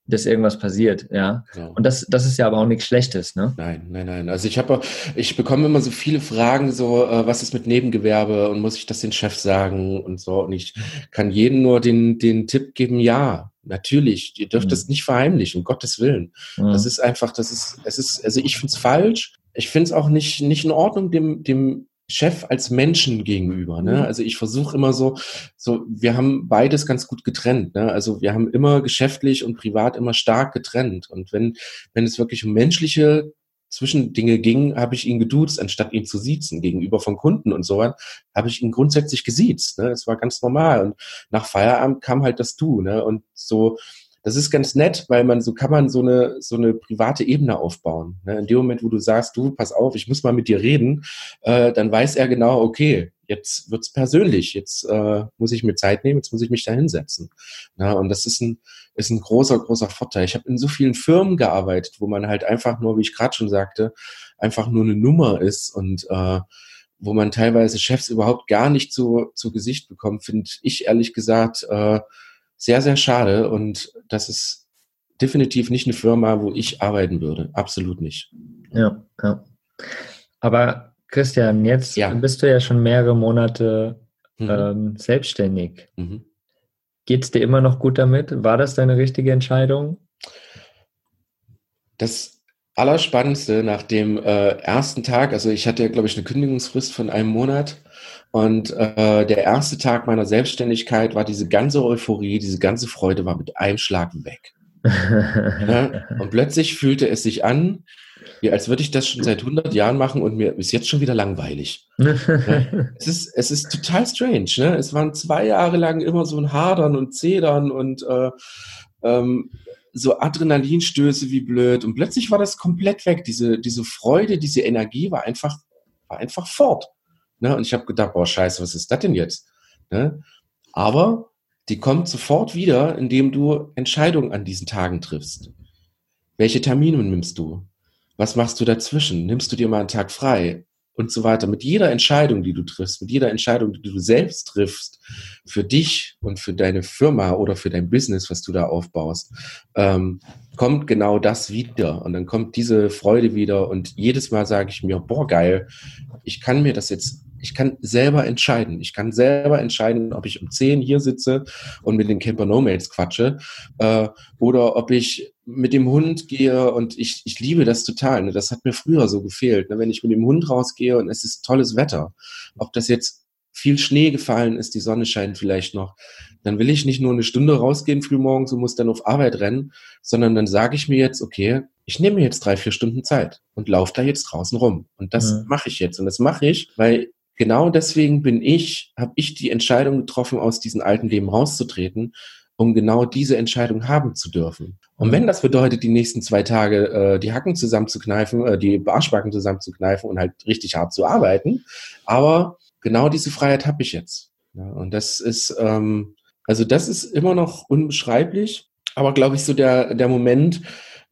Speaker 2: dass irgendwas passiert, ja. Genau. Und das, das ist ja aber auch nichts Schlechtes, ne?
Speaker 3: Nein, nein, nein. Also ich habe, ich bekomme immer so viele Fragen, so äh, was ist mit Nebengewerbe und muss ich das den Chef sagen und so. Und ich kann jedem nur den den Tipp geben, ja, natürlich. Ihr dürft mhm. das nicht verheimlichen, um Gottes Willen. Mhm. Das ist einfach, das ist, es ist, also ich finde es falsch. Ich finde es auch nicht nicht in Ordnung, dem dem Chef als Menschen gegenüber. Ne? Mhm. Also ich versuche immer so, so, wir haben beides ganz gut getrennt. Ne? Also wir haben immer geschäftlich und privat immer stark getrennt. Und wenn, wenn es wirklich um menschliche Zwischendinge ging, habe ich ihn geduzt, anstatt ihn zu siezen. Gegenüber von Kunden und so habe ich ihn grundsätzlich gesiezt. Ne? Es war ganz normal. Und nach Feierabend kam halt das Du. Ne? Und so, das ist ganz nett, weil man so kann man so eine so eine private Ebene aufbauen. Ne? In dem Moment, wo du sagst, du pass auf, ich muss mal mit dir reden, äh, dann weiß er genau, okay, jetzt wird's persönlich, jetzt äh, muss ich mir Zeit nehmen, jetzt muss ich mich da hinsetzen. Ja, und das ist ein ist ein großer großer Vorteil. Ich habe in so vielen Firmen gearbeitet, wo man halt einfach nur, wie ich gerade schon sagte, einfach nur eine Nummer ist und äh, wo man teilweise Chefs überhaupt gar nicht zu, zu Gesicht bekommt, finde ich ehrlich gesagt äh, sehr, sehr schade und das ist definitiv nicht eine Firma, wo ich arbeiten würde. Absolut nicht.
Speaker 2: Ja, ja. Aber Christian, jetzt ja. bist du ja schon mehrere Monate mhm. ähm, selbstständig. Mhm. Geht es dir immer noch gut damit? War das deine richtige Entscheidung?
Speaker 3: Das Allerspannendste nach dem äh, ersten Tag, also ich hatte ja, glaube ich, eine Kündigungsfrist von einem Monat und äh, der erste Tag meiner Selbstständigkeit war diese ganze Euphorie, diese ganze Freude war mit einem Schlag weg. [laughs] ja? Und plötzlich fühlte es sich an, wie als würde ich das schon seit 100 Jahren machen und mir ist jetzt schon wieder langweilig. ja? es, ist, es ist total strange. Ne? Es waren zwei Jahre lang immer so ein Hadern und Zedern und äh, ähm, so Adrenalinstöße wie blöd. Und plötzlich war das komplett weg. Diese, diese Freude, diese Energie war einfach, war einfach fort. Ne? Und ich habe gedacht, boah, scheiße, was ist das denn jetzt? Ne? Aber die kommt sofort wieder, indem du Entscheidungen an diesen Tagen triffst. Welche Termine nimmst du? Was machst du dazwischen? Nimmst du dir mal einen Tag frei? Und so weiter. Mit jeder Entscheidung, die du triffst, mit jeder Entscheidung, die du selbst triffst, für dich und für deine Firma oder für dein Business, was du da aufbaust, ähm, kommt genau das wieder. Und dann kommt diese Freude wieder. Und jedes Mal sage ich mir, boah, geil, ich kann mir das jetzt ich kann selber entscheiden. Ich kann selber entscheiden, ob ich um 10 hier sitze und mit den Camper Nomads quatsche äh, oder ob ich mit dem Hund gehe und ich, ich liebe das total. Ne? Das hat mir früher so gefehlt. Ne? Wenn ich mit dem Hund rausgehe und es ist tolles Wetter, ob das jetzt viel Schnee gefallen ist, die Sonne scheint vielleicht noch, dann will ich nicht nur eine Stunde rausgehen frühmorgens und muss dann auf Arbeit rennen, sondern dann sage ich mir jetzt, okay, ich nehme mir jetzt drei, vier Stunden Zeit und laufe da jetzt draußen rum. Und das mhm. mache ich jetzt. Und das mache ich, weil genau deswegen bin ich, habe ich die Entscheidung getroffen, aus diesem alten Leben rauszutreten, um genau diese Entscheidung haben zu dürfen. Und wenn das bedeutet, die nächsten zwei Tage äh, die Hacken zusammenzukneifen, äh, die Arschbacken zusammenzukneifen und halt richtig hart zu arbeiten, aber genau diese Freiheit habe ich jetzt. Ja, und das ist, ähm, also das ist immer noch unbeschreiblich, aber glaube ich so der, der Moment,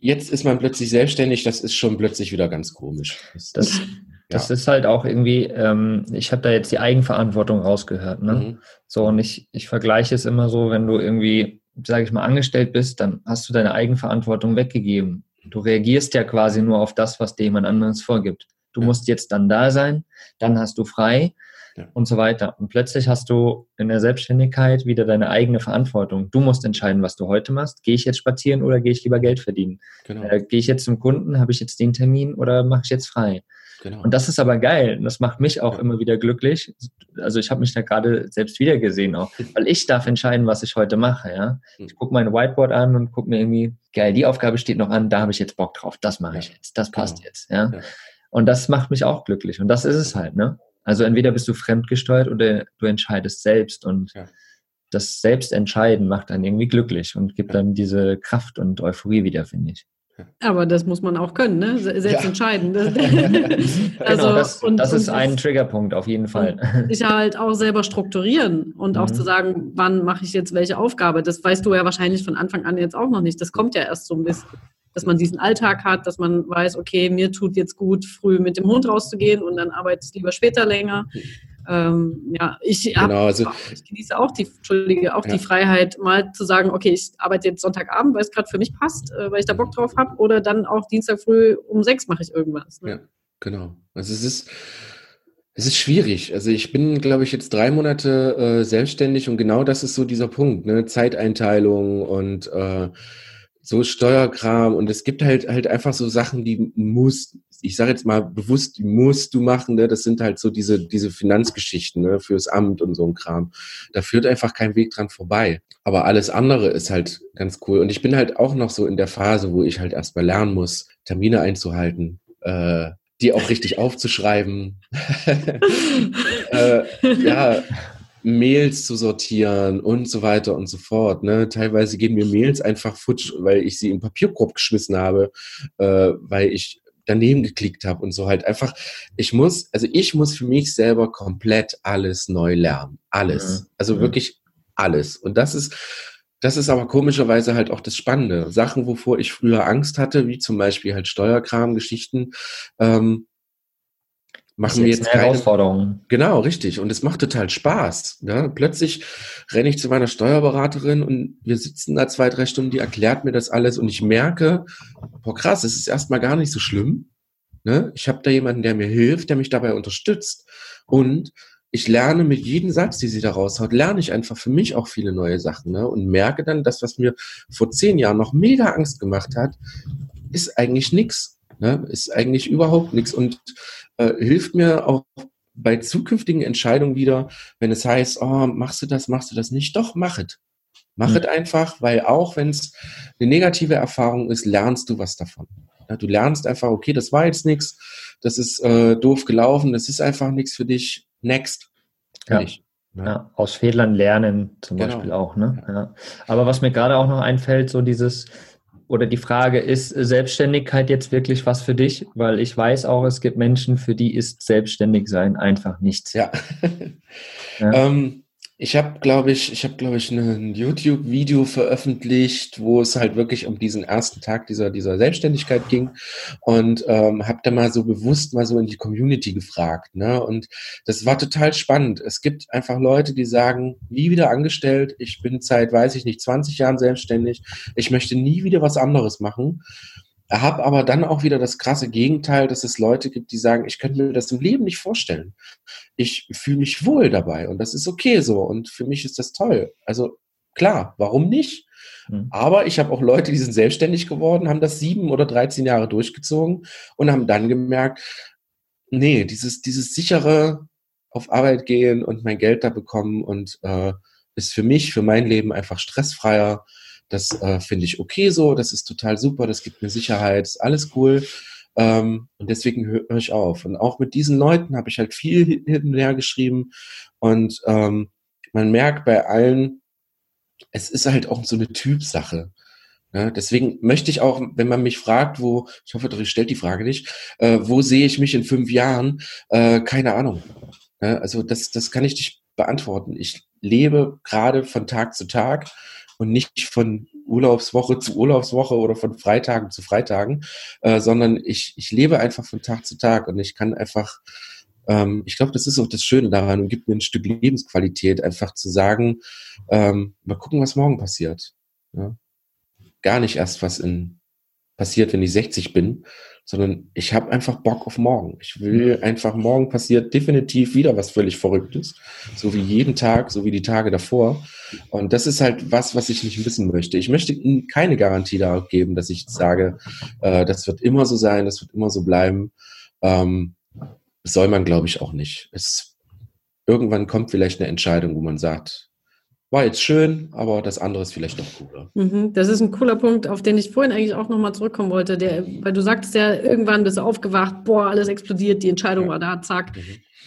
Speaker 3: jetzt ist man plötzlich selbstständig, das ist schon plötzlich wieder ganz komisch.
Speaker 2: Das, das, [laughs] das ja. ist halt auch irgendwie, ähm, ich habe da jetzt die Eigenverantwortung rausgehört. Ne? Mhm. So, und ich, ich vergleiche es immer so, wenn du irgendwie, sage ich mal, angestellt bist, dann hast du deine Eigenverantwortung weggegeben. Du reagierst ja quasi nur auf das, was dir jemand anderes vorgibt. du ja. musst jetzt dann da sein, dann hast du frei ja. und so weiter. Und plötzlich hast du in der Selbstständigkeit wieder deine eigene Verantwortung. Du musst entscheiden, was du heute machst. Gehe ich jetzt spazieren oder gehe ich lieber Geld verdienen? Genau. Äh, gehe ich jetzt zum Kunden, habe ich jetzt den Termin oder mache ich jetzt frei? Genau. Und das ist aber geil. Das macht mich auch ja. immer wieder glücklich. Also ich habe mich da gerade selbst wieder gesehen auch, [laughs] weil ich darf entscheiden, was ich heute mache. Ja, hm. ich gucke mein Whiteboard an und gucke mir irgendwie geil. Die Aufgabe steht noch an. Da habe ich jetzt Bock drauf. Das mache ich jetzt. Das passt genau. jetzt. Ja? ja. Und das macht mich auch glücklich. Und das ist es halt. Ne? Also entweder bist du fremdgesteuert oder du entscheidest selbst und ja. das Selbstentscheiden macht dann irgendwie glücklich und gibt dann diese Kraft und Euphorie wieder, finde ich.
Speaker 4: Aber das muss man auch können, ne? selbst ja. entscheiden. [laughs] [laughs]
Speaker 2: also, genau, das, und, das ist und ein Triggerpunkt auf jeden Fall.
Speaker 4: Ich halt auch selber strukturieren und mhm. auch zu sagen, wann mache ich jetzt welche Aufgabe. Das weißt du ja wahrscheinlich von Anfang an jetzt auch noch nicht. Das kommt ja erst so ein bisschen, dass man diesen Alltag hat, dass man weiß, okay, mir tut jetzt gut, früh mit dem Hund rauszugehen und dann arbeite ich lieber später länger. Ähm, ja, ich, genau, hab, also, ich genieße auch die, Entschuldige, auch ja. die Freiheit, mal zu sagen, okay, ich arbeite jetzt Sonntagabend, weil es gerade für mich passt, äh, weil ich da Bock drauf habe, oder dann auch Dienstag früh um sechs mache ich irgendwas.
Speaker 3: Ne? Ja, genau. Also es ist, es ist schwierig. Also ich bin, glaube ich, jetzt drei Monate äh, selbstständig und genau das ist so dieser Punkt, ne? Zeiteinteilung und äh, so Steuerkram und es gibt halt halt einfach so Sachen, die muss, ich sage jetzt mal bewusst, die musst du machen, ne? Das sind halt so diese diese Finanzgeschichten ne? fürs Amt und so ein Kram. Da führt einfach kein Weg dran vorbei. Aber alles andere ist halt ganz cool und ich bin halt auch noch so in der Phase, wo ich halt erstmal lernen muss, Termine einzuhalten. Äh, die auch richtig aufzuschreiben. [laughs] äh, ja, [laughs] Mails zu sortieren und so weiter und so fort. Ne? Teilweise gehen mir Mails einfach futsch, weil ich sie im Papierkorb geschmissen habe, äh, weil ich daneben geklickt habe und so halt einfach. Ich muss, also ich muss für mich selber komplett alles neu lernen. Alles. Ja. Also ja. wirklich alles. Und das ist, das ist aber komischerweise halt auch das Spannende. Sachen, wovor ich früher Angst hatte, wie zum Beispiel halt Steuerkram-Geschichten, ähm, machen wir jetzt
Speaker 2: keine Herausforderung.
Speaker 3: Genau, richtig. Und es macht total Spaß. Ja? Plötzlich renne ich zu meiner Steuerberaterin und wir sitzen da zwei, drei Stunden, die erklärt mir das alles und ich merke, boah krass, es ist erstmal gar nicht so schlimm. Ne? Ich habe da jemanden, der mir hilft, der mich dabei unterstützt. Und ich lerne mit jedem Satz, die sie da raushaut, lerne ich einfach für mich auch viele neue Sachen. Ne? Und merke dann, dass was mir vor zehn Jahren noch mega Angst gemacht hat, ist eigentlich nichts. Ne? Ist eigentlich überhaupt nichts. Und äh, hilft mir auch bei zukünftigen Entscheidungen wieder, wenn es heißt, oh, machst du das, machst du das nicht, doch, mach es. Mach mhm. es einfach, weil auch wenn es eine negative Erfahrung ist, lernst du was davon. Ja, du lernst einfach, okay, das war jetzt nichts, das ist äh, doof gelaufen, das ist einfach nichts für dich. Next.
Speaker 2: Ja. ja. Ja, aus Fehlern lernen zum genau. Beispiel auch. Ne? Ja. Aber was mir gerade auch noch einfällt, so dieses, oder die Frage, ist Selbstständigkeit jetzt wirklich was für dich? Weil ich weiß auch, es gibt Menschen, für die ist selbstständig sein einfach nichts.
Speaker 3: Ja. ja. [laughs] Ähm, ich habe, glaube ich, ich habe, glaube ich, ein YouTube-Video veröffentlicht, wo es halt wirklich um diesen ersten Tag dieser dieser Selbstständigkeit ging und ähm, habe da mal so bewusst mal so in die Community gefragt, ne? Und das war total spannend. Es gibt einfach Leute, die sagen, nie wieder angestellt. Ich bin seit, weiß ich nicht, 20 Jahren selbstständig. Ich möchte nie wieder was anderes machen. Habe aber dann auch wieder das krasse Gegenteil, dass es Leute gibt, die sagen, ich könnte mir das im Leben nicht vorstellen. Ich fühle mich wohl dabei und das ist okay so und für mich ist das toll. Also klar, warum nicht? Mhm. Aber ich habe auch Leute, die sind selbstständig geworden, haben das sieben oder 13 Jahre durchgezogen und haben dann gemerkt, nee, dieses, dieses sichere auf Arbeit gehen und mein Geld da bekommen und äh, ist für mich, für mein Leben einfach stressfreier das äh, finde ich okay so, das ist total super, das gibt mir Sicherheit, ist alles cool. Ähm, und deswegen höre hör ich auf. Und auch mit diesen Leuten habe ich halt viel hin und her geschrieben. Und ähm, man merkt bei allen, es ist halt auch so eine Typsache. Ja, deswegen möchte ich auch, wenn man mich fragt, wo, ich hoffe, ich stellt die Frage nicht, äh, wo sehe ich mich in fünf Jahren? Äh, keine Ahnung. Ja, also das, das kann ich nicht beantworten. Ich lebe gerade von Tag zu Tag und nicht von Urlaubswoche zu Urlaubswoche oder von Freitagen zu Freitagen, äh, sondern ich, ich lebe einfach von Tag zu Tag und ich kann einfach, ähm, ich glaube, das ist auch das Schöne daran und gibt mir ein Stück Lebensqualität, einfach zu sagen, ähm, mal gucken, was morgen passiert. Ja? Gar nicht erst, was in passiert, wenn ich 60 bin, sondern ich habe einfach Bock auf morgen. Ich will einfach, morgen passiert definitiv wieder was völlig Verrücktes, so wie jeden Tag, so wie die Tage davor. Und das ist halt was, was ich nicht wissen möchte. Ich möchte keine Garantie darauf geben, dass ich sage, äh, das wird immer so sein, das wird immer so bleiben. Ähm, soll man, glaube ich, auch nicht. Es, irgendwann kommt vielleicht eine Entscheidung, wo man sagt, war jetzt schön, aber das andere ist vielleicht doch cooler.
Speaker 4: Mhm, das ist ein cooler Punkt, auf den ich vorhin eigentlich auch nochmal zurückkommen wollte. Der, weil du sagtest ja, irgendwann bist du aufgewacht, boah, alles explodiert, die Entscheidung ja. war da, zack. Mhm.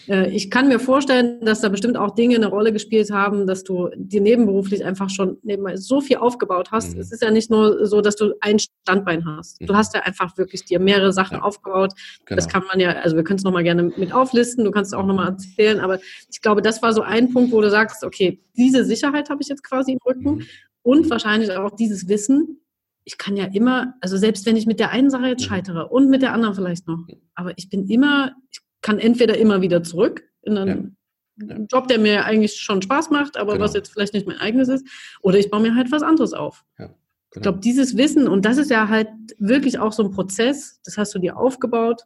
Speaker 4: Äh, ich kann mir vorstellen, dass da bestimmt auch Dinge eine Rolle gespielt haben, dass du dir nebenberuflich einfach schon nebenbei so viel aufgebaut hast. Mhm. Es ist ja nicht nur so, dass du ein Standbein hast. Du mhm. hast ja einfach wirklich dir mehrere Sachen ja. aufgebaut. Genau. Das kann man ja, also wir können es nochmal gerne mit auflisten, du kannst es auch nochmal erzählen, aber ich glaube, das war so ein Punkt, wo du sagst, okay, diese Sicherheit habe ich jetzt quasi im Rücken mhm. und wahrscheinlich auch dieses Wissen, ich kann ja immer, also selbst wenn ich mit der einen Sache jetzt mhm. scheitere und mit der anderen vielleicht noch, aber ich bin immer, ich kann entweder immer wieder zurück in einen ja. Ja. Job, der mir eigentlich schon Spaß macht, aber genau. was jetzt vielleicht nicht mein eigenes ist, oder ich baue mir halt was anderes auf. Ja, genau. Ich glaube, dieses Wissen, und das ist ja halt wirklich auch so ein Prozess, das hast du dir aufgebaut,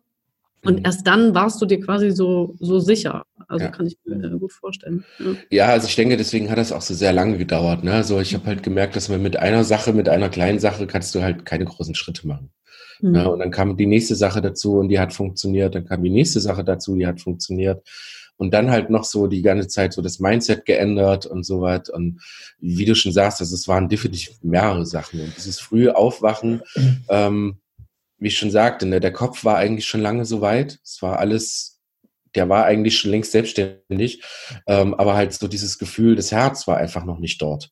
Speaker 4: und mhm. erst dann warst du dir quasi so, so sicher. Also ja. kann ich mir gut vorstellen.
Speaker 3: Ja. ja. also ich denke, deswegen hat das auch so sehr lange gedauert. Ne? Also ich habe halt gemerkt, dass man mit einer Sache, mit einer kleinen Sache kannst du halt keine großen Schritte machen. Mhm. Ja, und dann kam die nächste Sache dazu und die hat funktioniert. Dann kam die nächste Sache dazu, die hat funktioniert. Und dann halt noch so die ganze Zeit so das Mindset geändert und so was. Und wie du schon sagst, also es waren definitiv mehrere Sachen. Und dieses frühe Aufwachen, ähm, wie ich schon sagte, ne, der Kopf war eigentlich schon lange so weit. Es war alles, der war eigentlich schon längst selbstständig. Ähm, aber halt so dieses Gefühl, das Herz war einfach noch nicht dort.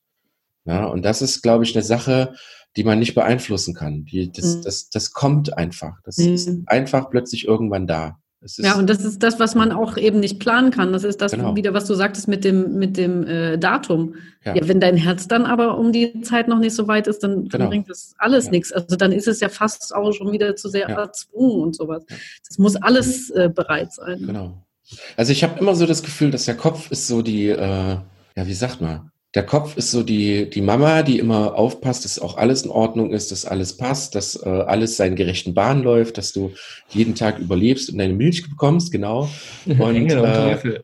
Speaker 3: Ja, und das ist, glaube ich, eine Sache, die man nicht beeinflussen kann. Die, das, mhm. das, das kommt einfach. Das mhm. ist einfach plötzlich irgendwann da.
Speaker 4: ja, und das ist das, was man auch eben nicht planen kann. Das ist das genau. wieder, was du sagtest mit dem, mit dem äh, Datum. Ja. ja. wenn dein Herz dann aber um die Zeit noch nicht so weit ist, dann, genau. dann bringt das alles ja. nichts. Also dann ist es ja fast auch schon wieder zu sehr ja. erzwungen und sowas. Das muss alles äh, bereit sein.
Speaker 3: Genau. Also ich habe immer so das Gefühl, dass der Kopf ist so die, äh, ja, wie sagt man, der Kopf ist so die, die Mama, die immer aufpasst, dass auch alles in Ordnung ist, dass alles passt, dass äh, alles seinen gerechten Bahn läuft, dass du jeden Tag überlebst und deine Milch bekommst, genau. [laughs] Und, äh,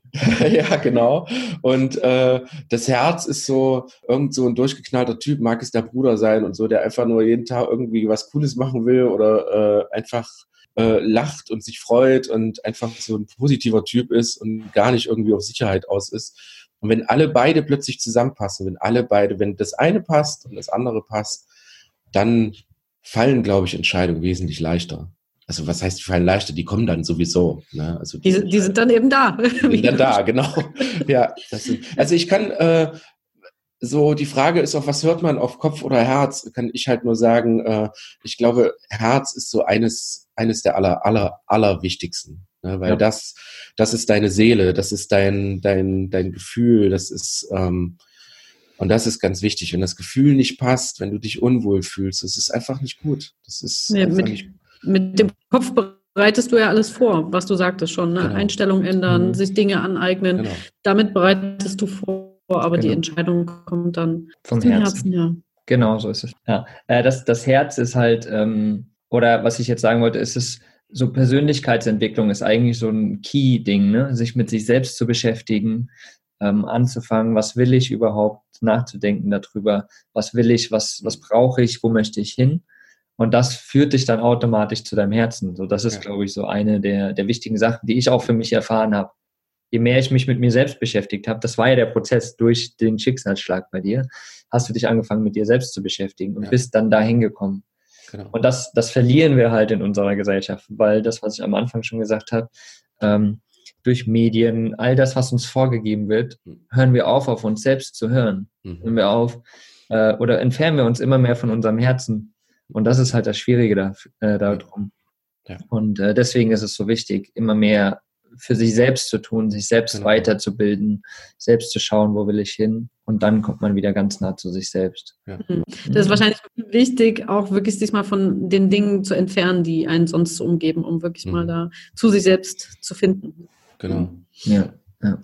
Speaker 3: [laughs] ja, genau. Und äh, das Herz ist so, irgend so ein durchgeknallter Typ, mag es der Bruder sein und so, der einfach nur jeden Tag irgendwie was Cooles machen will oder äh, einfach äh, lacht und sich freut und einfach so ein positiver Typ ist und gar nicht irgendwie auf Sicherheit aus ist. Und wenn alle beide plötzlich zusammenpassen, wenn alle beide, wenn das eine passt und das andere passt, dann fallen, glaube ich, Entscheidungen wesentlich leichter. Also was heißt, die fallen leichter? Die kommen dann sowieso. Ne? Also
Speaker 4: die, die, die sind dann eben da.
Speaker 3: Die sind dann da, [laughs] genau. ja, sind, also ich kann äh, so, die Frage ist auch, was hört man auf Kopf oder Herz? Kann ich halt nur sagen, äh, ich glaube, Herz ist so eines, eines der aller, aller, aller wichtigsten. Ne? Weil ja. das, das ist deine Seele, das ist dein, dein, dein Gefühl, das ist, ähm, und das ist ganz wichtig. Wenn das Gefühl nicht passt, wenn du dich unwohl fühlst, das ist einfach nicht gut. Das ist
Speaker 4: ja, mit, nicht mit dem Kopf bereitest du ja alles vor, was du sagtest schon. Ne? Genau. Einstellung ändern, mhm. sich Dinge aneignen. Genau. Damit bereitest du vor, aber genau. die Entscheidung kommt dann
Speaker 2: vom Herzen. Herzen. ja. Genau, so ist es. Ja. Äh, das, das Herz ist halt, ähm, oder was ich jetzt sagen wollte, ist es, so Persönlichkeitsentwicklung ist eigentlich so ein Key-Ding, ne? sich mit sich selbst zu beschäftigen, ähm, anzufangen, was will ich überhaupt, nachzudenken darüber, was will ich, was, was brauche ich, wo möchte ich hin. Und das führt dich dann automatisch zu deinem Herzen. So, das ist, ja. glaube ich, so eine der, der wichtigen Sachen, die ich auch für mich erfahren habe. Je mehr ich mich mit mir selbst beschäftigt habe, das war ja der Prozess durch den Schicksalsschlag bei dir, hast du dich angefangen, mit dir selbst zu beschäftigen und ja. bist dann dahin gekommen. Genau. Und das, das verlieren wir halt in unserer Gesellschaft, weil das, was ich am Anfang schon gesagt habe, ähm, durch Medien, all das, was uns vorgegeben wird, mhm. hören wir auf, auf uns selbst zu hören. Mhm. Hören wir auf äh, oder entfernen wir uns immer mehr von unserem Herzen. Und das ist halt das Schwierige da, äh, darum. Ja. Und äh, deswegen ist es so wichtig, immer mehr für sich selbst zu tun, sich selbst genau. weiterzubilden, selbst zu schauen, wo will ich hin. Und dann kommt man wieder ganz nah zu sich selbst. Ja.
Speaker 4: Mhm. Das ist wahrscheinlich wichtig, auch wirklich sich mal von den Dingen zu entfernen, die einen sonst so umgeben, um wirklich mhm. mal da zu sich selbst zu finden.
Speaker 3: Genau.
Speaker 2: Ja, ja.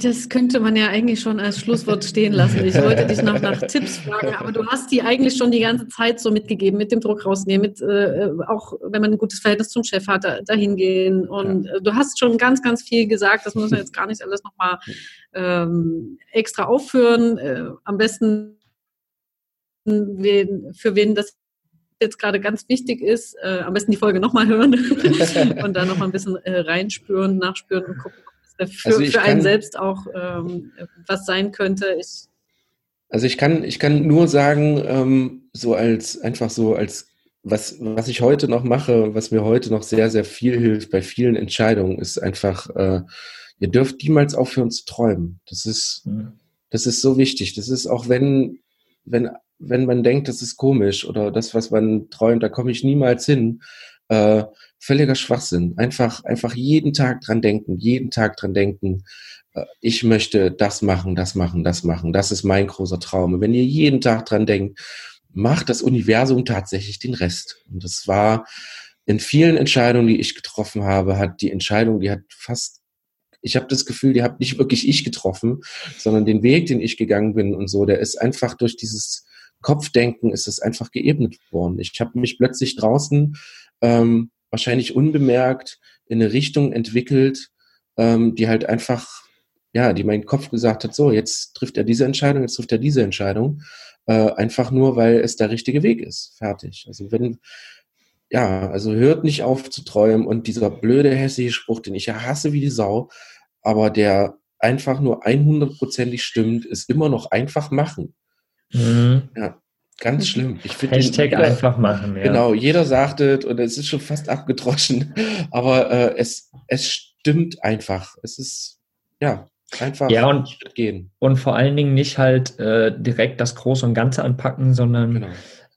Speaker 4: Das könnte man ja eigentlich schon als Schlusswort stehen lassen. Ich wollte dich noch nach Tipps fragen, aber du hast die eigentlich schon die ganze Zeit so mitgegeben, mit dem Druck rausnehmen, mit äh, auch wenn man ein gutes Verhältnis zum Chef hat, da, dahin gehen. Und ja. Äh, du hast schon ganz, ganz viel gesagt. Das muss man jetzt gar nicht alles nochmal ähm, extra aufführen. Äh, am besten, wen, für wen das jetzt gerade ganz wichtig ist, äh, am besten die Folge nochmal hören [laughs] und dann nochmal ein bisschen äh, reinspüren, nachspüren und gucken, für, also für einen selbst auch ähm, was sein könnte. Ich,
Speaker 3: also ich kann, ich kann nur sagen, ähm, so als einfach so als was, was ich heute noch mache, was mir heute noch sehr, sehr viel hilft bei vielen Entscheidungen, ist einfach, äh, ihr dürft niemals aufhören zu träumen. Das ist, mhm. das ist so wichtig. Das ist auch wenn, wenn, wenn man denkt, das ist komisch oder das, was man träumt, da komme ich niemals hin. Äh, völliger Schwachsinn. Einfach, einfach jeden Tag dran denken, jeden Tag dran denken. Äh, ich möchte das machen, das machen, das machen. Das ist mein großer Traum. Und wenn ihr jeden Tag dran denkt, macht das Universum tatsächlich den Rest. Und das war in vielen Entscheidungen, die ich getroffen habe, hat die Entscheidung, die hat fast, ich habe das Gefühl, die hat nicht wirklich ich getroffen, sondern den Weg, den ich gegangen bin und so, der ist einfach durch dieses Kopfdenken ist es einfach geebnet worden. Ich habe mich plötzlich draußen ähm, wahrscheinlich unbemerkt in eine Richtung entwickelt, ähm, die halt einfach, ja, die mein Kopf gesagt hat, so, jetzt trifft er diese Entscheidung, jetzt trifft er diese Entscheidung, äh, einfach nur, weil es der richtige Weg ist. Fertig. Also wenn, ja, also hört nicht auf zu träumen und dieser blöde hässliche Spruch, den ich ja hasse wie die Sau, aber der einfach nur 100%ig stimmt, ist immer noch einfach machen. Mhm. Ja, Ganz schlimm.
Speaker 2: Ich Hashtag jeder, einfach machen.
Speaker 3: Ja. Genau, jeder sagt es und es ist schon fast abgedroschen, [laughs] aber äh, es, es stimmt einfach. Es ist, ja, einfach
Speaker 2: ja, und, gehen. Und vor allen Dingen nicht halt äh, direkt das Große und Ganze anpacken, sondern genau.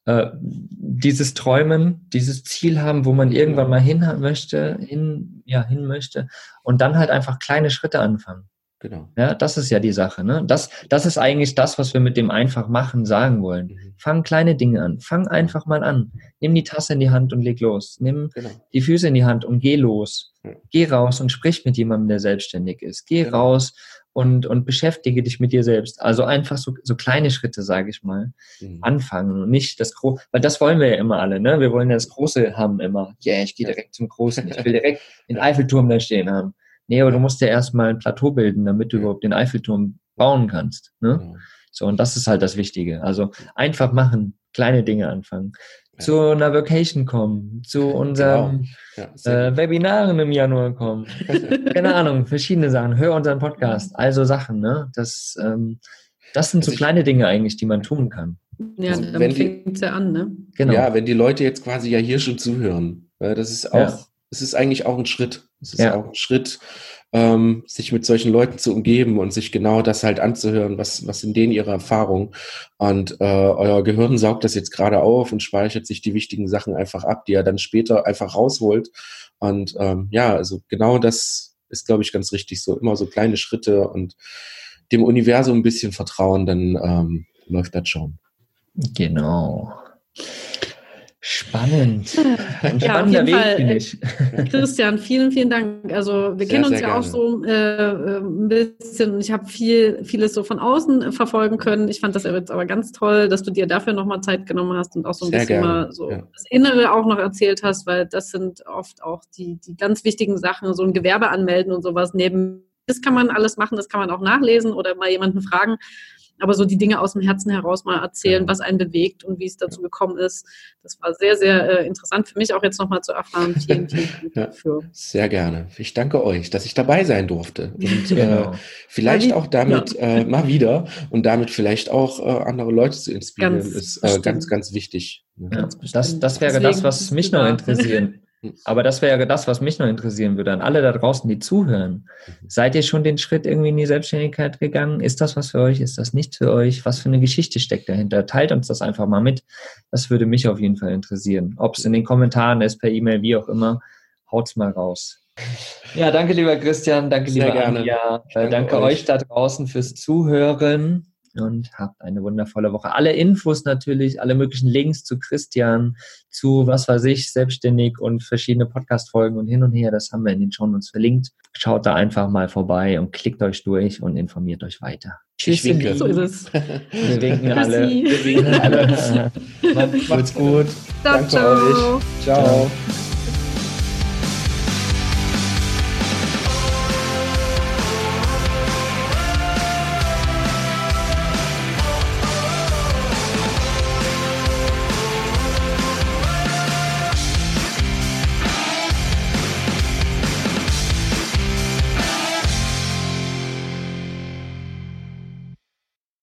Speaker 2: Äh, dieses Träumen, dieses Ziel haben, wo man irgendwann mal hin möchte, hin, ja, hin möchte und dann halt einfach kleine Schritte anfangen. Genau. Ja, das ist ja die Sache. Ne? Das, das ist eigentlich das, was wir mit dem einfach machen sagen wollen. Mhm. Fang kleine Dinge an. Fang einfach mal an. Nimm die Tasse in die Hand und leg los. Nimm genau. die Füße in die Hand und geh los. Ja. Geh raus und sprich mit jemandem, der selbstständig ist. Geh genau. raus und, und beschäftige dich mit dir selbst. Also einfach so, so kleine Schritte, sage ich mal, mhm. anfangen und nicht das Große, weil das wollen wir ja immer alle, ne? Wir wollen ja das Große haben immer. Ja, yeah, ich gehe direkt zum Großen. Ich will [laughs] direkt den Eiffelturm da stehen haben. Nee, aber du musst ja erstmal ein Plateau bilden, damit du überhaupt den Eiffelturm bauen kannst. Ne? Ja. So, und das ist halt das Wichtige. Also einfach machen, kleine Dinge anfangen. Ja. Zu einer Vacation kommen, zu unseren [laughs] genau. ja, äh, Webinaren im Januar kommen. [laughs] Keine Ahnung, verschiedene Sachen. Hör unseren Podcast, also Sachen, ne? Das, ähm, das sind also so kleine Dinge eigentlich, die man tun kann.
Speaker 4: Ja, also, dann fängt es ja an, ne?
Speaker 3: Genau. Ja, wenn die Leute jetzt quasi ja hier schon zuhören, das ist auch es ist eigentlich auch ein Schritt. Es ist ja. auch ein Schritt, ähm, sich mit solchen Leuten zu umgeben und sich genau das halt anzuhören, was, was in denen ihre Erfahrung. Und äh, euer Gehirn saugt das jetzt gerade auf und speichert sich die wichtigen Sachen einfach ab, die er dann später einfach rausholt. Und ähm, ja, also genau das ist, glaube ich, ganz richtig. So immer so kleine Schritte und dem Universum ein bisschen vertrauen, dann ähm, läuft das schon.
Speaker 2: Genau. Spannend.
Speaker 4: Ein ja, spannender Weg, finde ich. [laughs] Christian, vielen, vielen Dank. Also wir sehr, kennen uns ja gerne. auch so äh, ein bisschen. Ich habe viel, vieles so von außen verfolgen können. Ich fand das jetzt aber ganz toll, dass du dir dafür nochmal Zeit genommen hast und auch so ein sehr bisschen gerne. mal so ja. das Innere auch noch erzählt hast, weil das sind oft auch die, die ganz wichtigen Sachen, so ein Gewerbe anmelden und sowas neben. Das kann man alles machen, das kann man auch nachlesen oder mal jemanden fragen aber so die Dinge aus dem Herzen heraus mal erzählen, was einen bewegt und wie es dazu gekommen ist. Das war sehr, sehr äh, interessant für mich auch jetzt nochmal zu erfahren. [laughs] Vielen, vielen Dank
Speaker 3: dafür. Ja, sehr gerne. Ich danke euch, dass ich dabei sein durfte [laughs] und äh, genau. äh, vielleicht auch damit ja. äh, mal wieder und damit vielleicht auch äh, andere Leute zu inspirieren, ganz ist äh, ganz, ganz wichtig.
Speaker 2: Ja, das, das wäre Deswegen das, was mich noch interessiert. Aber das wäre das, was mich noch interessieren würde, an alle da draußen, die zuhören. Mhm. Seid ihr schon den Schritt irgendwie in die Selbstständigkeit gegangen? Ist das was für euch? Ist das nicht für euch? Was für eine Geschichte steckt dahinter? Teilt uns das einfach mal mit. Das würde mich auf jeden Fall interessieren. Ob es in den Kommentaren ist, per E-Mail, wie auch immer, haut's mal raus. Ja, danke lieber Christian, danke Sehr lieber gerne. Anja. Danke, danke euch. euch da draußen fürs Zuhören. Und habt eine wundervolle Woche. Alle Infos natürlich, alle möglichen Links zu Christian, zu was weiß ich, selbstständig und verschiedene Podcast-Folgen und hin und her, das haben wir in den Show Notes verlinkt. Schaut da einfach mal vorbei und klickt euch durch und informiert euch weiter.
Speaker 3: Tschüss. So ist es. [laughs]
Speaker 2: Wir winken alle. Wir winken alle. [laughs]
Speaker 3: Macht's gut.
Speaker 4: Danke ciao. euch.
Speaker 3: ciao. ciao.